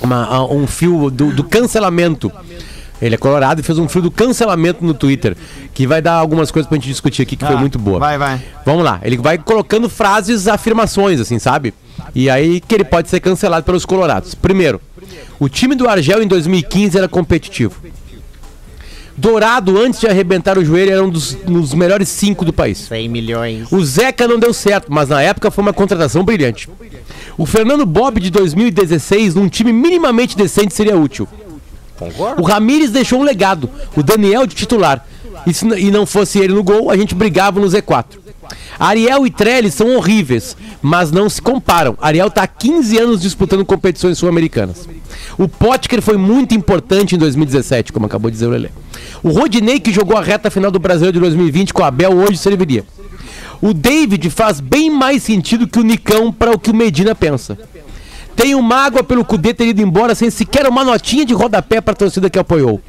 Uma- um fio do, do cancelamento. Ele é colorado e fez um fio do cancelamento no Twitter. Que vai dar algumas coisas pra gente discutir aqui, que foi Ah, muito boa. Vai, vai. Vamos lá, ele vai colocando frases, afirmações, assim, sabe? E aí que ele pode ser cancelado pelos colorados. Primeiro, o time do Argel em 2015 era competitivo. Dourado, antes de arrebentar o joelho, era um dos, dos melhores cinco do país. 100 milhões. O Zeca não deu certo, mas na época foi uma contratação brilhante. O Fernando Bob de 2016, num time minimamente decente, seria útil. O Ramires deixou um legado, o Daniel de titular. E se e não fosse ele no gol, a gente brigava no Z4. Ariel e Trellis são horríveis, mas não se comparam. Ariel está há 15 anos disputando competições sul-americanas. O Potker foi muito importante em 2017, como acabou de dizer o Lelê. O Rodinei, que jogou a reta final do Brasileiro de 2020 com o Abel, hoje serviria. O David faz bem mais sentido que o Nicão para o que o Medina pensa. Tenho mágoa pelo Cudê ter ido embora sem sequer uma notinha de rodapé para a torcida que apoiou.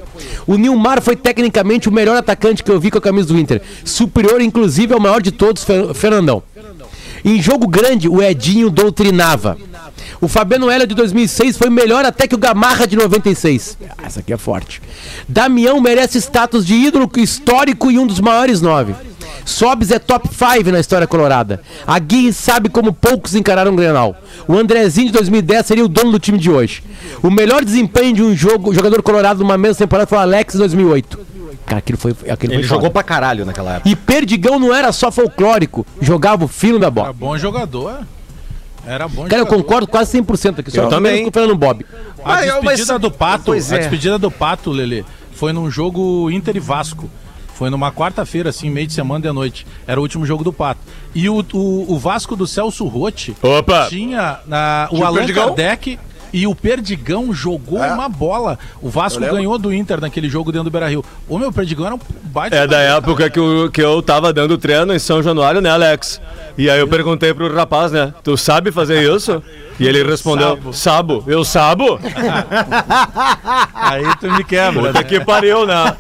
O Nilmar foi tecnicamente o melhor atacante que eu vi com a camisa do Inter. Superior, inclusive, ao maior de todos, Fer- Fernandão. Em jogo grande, o Edinho doutrinava. O Fabiano Heller de 2006 foi melhor até que o Gamarra de 96. Essa aqui é forte. Damião merece status de ídolo histórico e um dos maiores nove. Sobes é top 5 na história colorada. A Gui sabe como poucos encararam o Grenal. O Andrezinho de 2010 seria o dono do time de hoje. O melhor desempenho de um jogo, jogador colorado numa mesma temporada foi o Alex em 2008. Cara, aquilo foi, aquilo Ele foi jogou foda. pra caralho naquela época. E Perdigão não era só folclórico, jogava o fino da Era bola. bom jogador. Era bom Cara, eu concordo quase 100% aqui. Só Eu também. com o Fernando Bob. A Ah, eu- despedida mas- do Pato, Pois a é. despedida do Pato, Lele, foi num jogo Inter e Vasco. Foi numa quarta-feira, assim, meio de semana de noite. Era o último jogo do Pato. E o, o, o Vasco do Celso Rotti Opa! tinha na, o Tinha o Allan Perdigão? Kardec e o Perdigão jogou É. uma bola. O Vasco Eu lembro. ganhou do Inter naquele jogo dentro do Beira-Rio. O meu Perdigão era um baita É da época que, eu- que eu tava dando treino em São Januário, né, Alex? E aí eu perguntei pro rapaz, né? Tu sabe fazer isso? E ele respondeu, sabo. Eu sabo? Aí tu me quebra. Puta né? que pariu, né?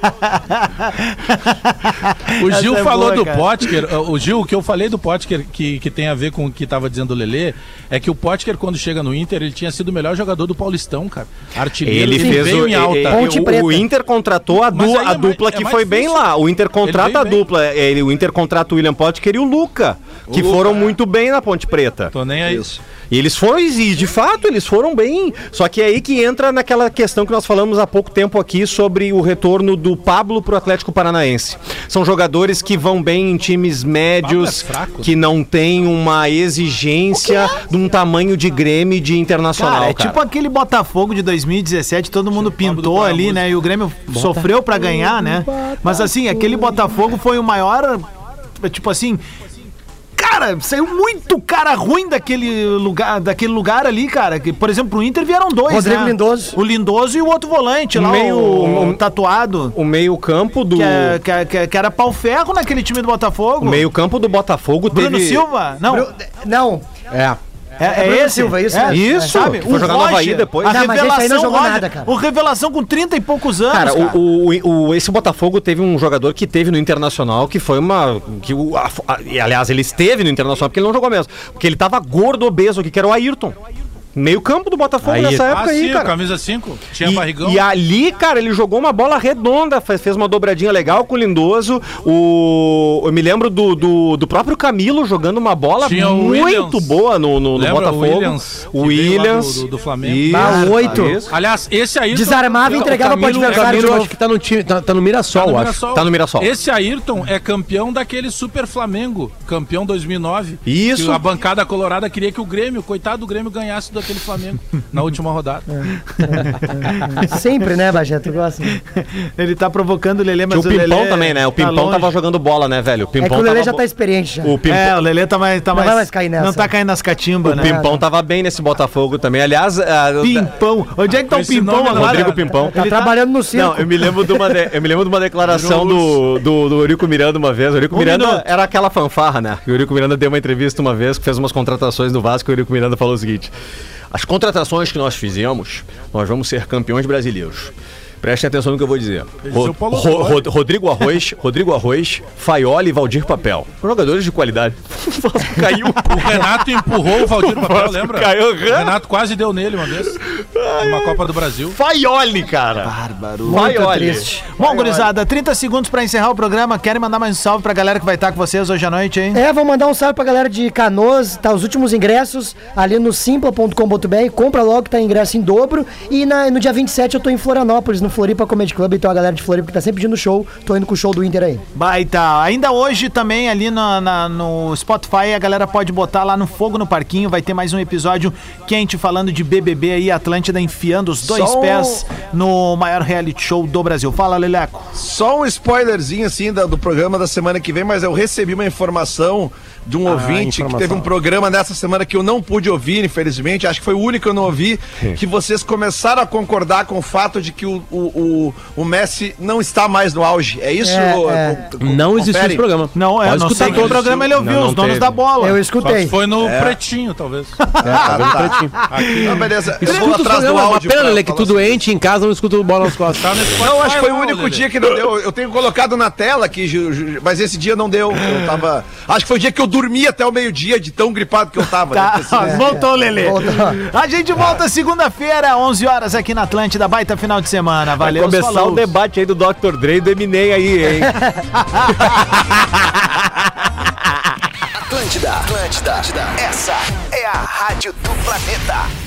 O Gil é falou boa, do cara. Potker. O Gil, o que eu falei do Potker, que, que tem a ver com o que tava dizendo o Lelê, é que o Potker, quando chega no Inter, ele tinha sido o melhor jogador do Paulistão, cara. Artilheiro, Ele fez veio o, em alta. Ponte o, Preta. o Inter contratou a, du- a é dupla mais- que é foi bem lá. O Inter contrata a dupla. Ele, o Inter contrata o William Potker e o Luca, que Luca, foram é. muito bem na Ponte Preta. Tô nem aí. Isso. E eles foram, e de fato, eles foram bem. Só que é aí que entra naquela questão que nós falamos há pouco tempo aqui sobre o retorno do Pablo pro Atlético Paranaense. São jogadores que vão bem em times médios, fraco. que não têm uma exigência de um tamanho de Grêmio e de internacional. Cara, é cara. tipo aquele Botafogo de 2017, todo mundo pintou ali, né? E o Grêmio sofreu pra ganhar, né? Mas assim, aquele Botafogo foi o maior. Tipo assim. Cara, saiu muito cara ruim daquele lugar, daquele lugar ali, cara. Que, por exemplo, o Inter vieram dois, Rodrigo né? Lindoso. O Lindoso e o outro volante lá, Meio- o, o tatuado. O meio-campo do. Que, é- que, é- que, é- que era pau ferro naquele time do Botafogo. O meio-campo do Botafogo Bruno teve. Silva? Não, Bru- Não, É. é, é Bruno esse. Silva, isso é, mesmo. Isso, sabe? que foi O jogar no Havaí depois. A Não, mas esse aí revelação, não jogou Roger, nada, cara. O revelação com 30 e poucos anos, Cara, cara. o, o, o- esse Botafogo teve um jogador que teve no Internacional que foi uma. Que o, a- a- e, aliás, ele esteve no Internacional porque ele não jogou mesmo. Porque ele tava gordo, obeso que era o Ayrton. Meio campo do Botafogo Aí- nessa época Ah, aí, sim, cara. camisa 5. Tinha barrigão. E, e ali, cara, ele jogou uma bola redonda, fez, fez uma dobradinha legal com o Lindoso. O, eu me lembro do, do, do próprio Camilo jogando uma bola Tinha muito boa no, no, no Lembra o Botafogo. Williams, O Williams. do- do- do Flamengo? Isso, Ah, oito. isso. Aliás, esse Ayrton... desarmava e entregava pro adversário Camilo, acho que tá no time, tá, tá no Mirassol, Tá no acho. Mirassol. Tá no Mirassol. Esse Ayrton é campeão daquele Super Flamengo, campeão 2009. Isso. Que a bancada colorada queria que o Grêmio, coitado do Grêmio, ganhasse daquele Flamengo na última rodada. Sempre, né, Bagé? Tu gosta. Ele tá provocando o Lelê, mas Tinha o Pimpão Lelê também, né? O tá Pimpão longe. tava jogando bola, né, velho? O É que Pimpão o Lelê tava já tá experiente já. O Pimpão, É, o Lelê tá mais. Tá Não mais vai mais cair nessa. Não tá caindo nas catimbas, o né? Pimpão tava bem nesse Botafogo também. Aliás, a- Pimpão. Onde é que tá o Pimpão agora? Rodrigo Pimpão. Tá trabalhando no circo. Não, eu me lembro de uma, de- eu me lembro de uma declaração do, do, do Eurico Miranda uma vez. O Eurico Um Miranda minuto. era aquela fanfarra, né? O Eurico Miranda deu uma entrevista uma vez que fez umas contratações no Vasco e o Eurico Miranda falou o seguinte: As contratações que nós fizemos, nós vamos ser campeões brasileiros. Prestem atenção no que eu vou dizer. Ro- é o Ro- Autuori. Ro- Rodrigo Arroz, Rodrigo Arroz, Faioli e Valdir Papel. Jogadores de qualidade. O Vasco caiu. O Renato empurrou o Valdir Papel, Vasco lembra? caiu. O Renato quase deu nele uma vez. Numa Copa do Brasil. Faioli, cara. Bárbaro. Muito Faioli. triste. Bom, gurizada, 30 segundos pra encerrar o programa. Querem mandar mais um salve pra galera que vai estar com vocês hoje à noite, hein? É, vou mandar um salve pra galera de Canoas, tá os últimos ingressos ali no simpla.com.br, compra logo que tá ingresso em dobro. E na- no dia 27 eu tô em Florianópolis, no Floripa Comedy Club, então a galera de Floripa que tá sempre pedindo show, tô indo com o show do Inter aí. Baita. Ainda hoje também ali na- na- no Spotify a galera pode botar lá no Fogo no Parquinho. Vai ter mais um episódio quente falando de BBB aí, Atlântida enfiando os dois Só um- pés no maior reality show do Brasil. Fala, Leleco. Só um spoilerzinho assim da- do programa da semana que vem, mas eu recebi uma informação de um ouvinte que teve um programa nessa semana que eu não pude ouvir, infelizmente. Acho que foi o único que eu não ouvi. Que vocês começaram a concordar com o fato de que o, o, o, o Messi não está mais no auge. É isso? É, Ô, é. Não existiu confere? esse programa. Não, é, Pode não sei que todos. programa ele ouviu, Não, não os donos teve. da bola. Eu escutei. foi no Pretinho, talvez. Ah, tá. Aqui. Ah, beleza. Eu vou Escuta os atrás do áudio. pena, pra Lelê, que tu doente em casa não escuta o bola nas costas. Tá no Não, acho que foi o único dia que não deu. Eu tenho colocado na tela aqui, mas esse dia não deu. Eu tava. Acho que foi o dia que eu dormi até o meio-dia de tão gripado que eu tava. Tá, Deve ter sido. voltou, Lelê. Voltou. A gente volta segunda-feira, 11 horas aqui na Atlântida. Baita final de semana. Vai Valeu, começar falou. o debate aí do Dr. Dre e do Eminem aí, hein? Atlântida, Atlântida, essa é a rádio do planeta.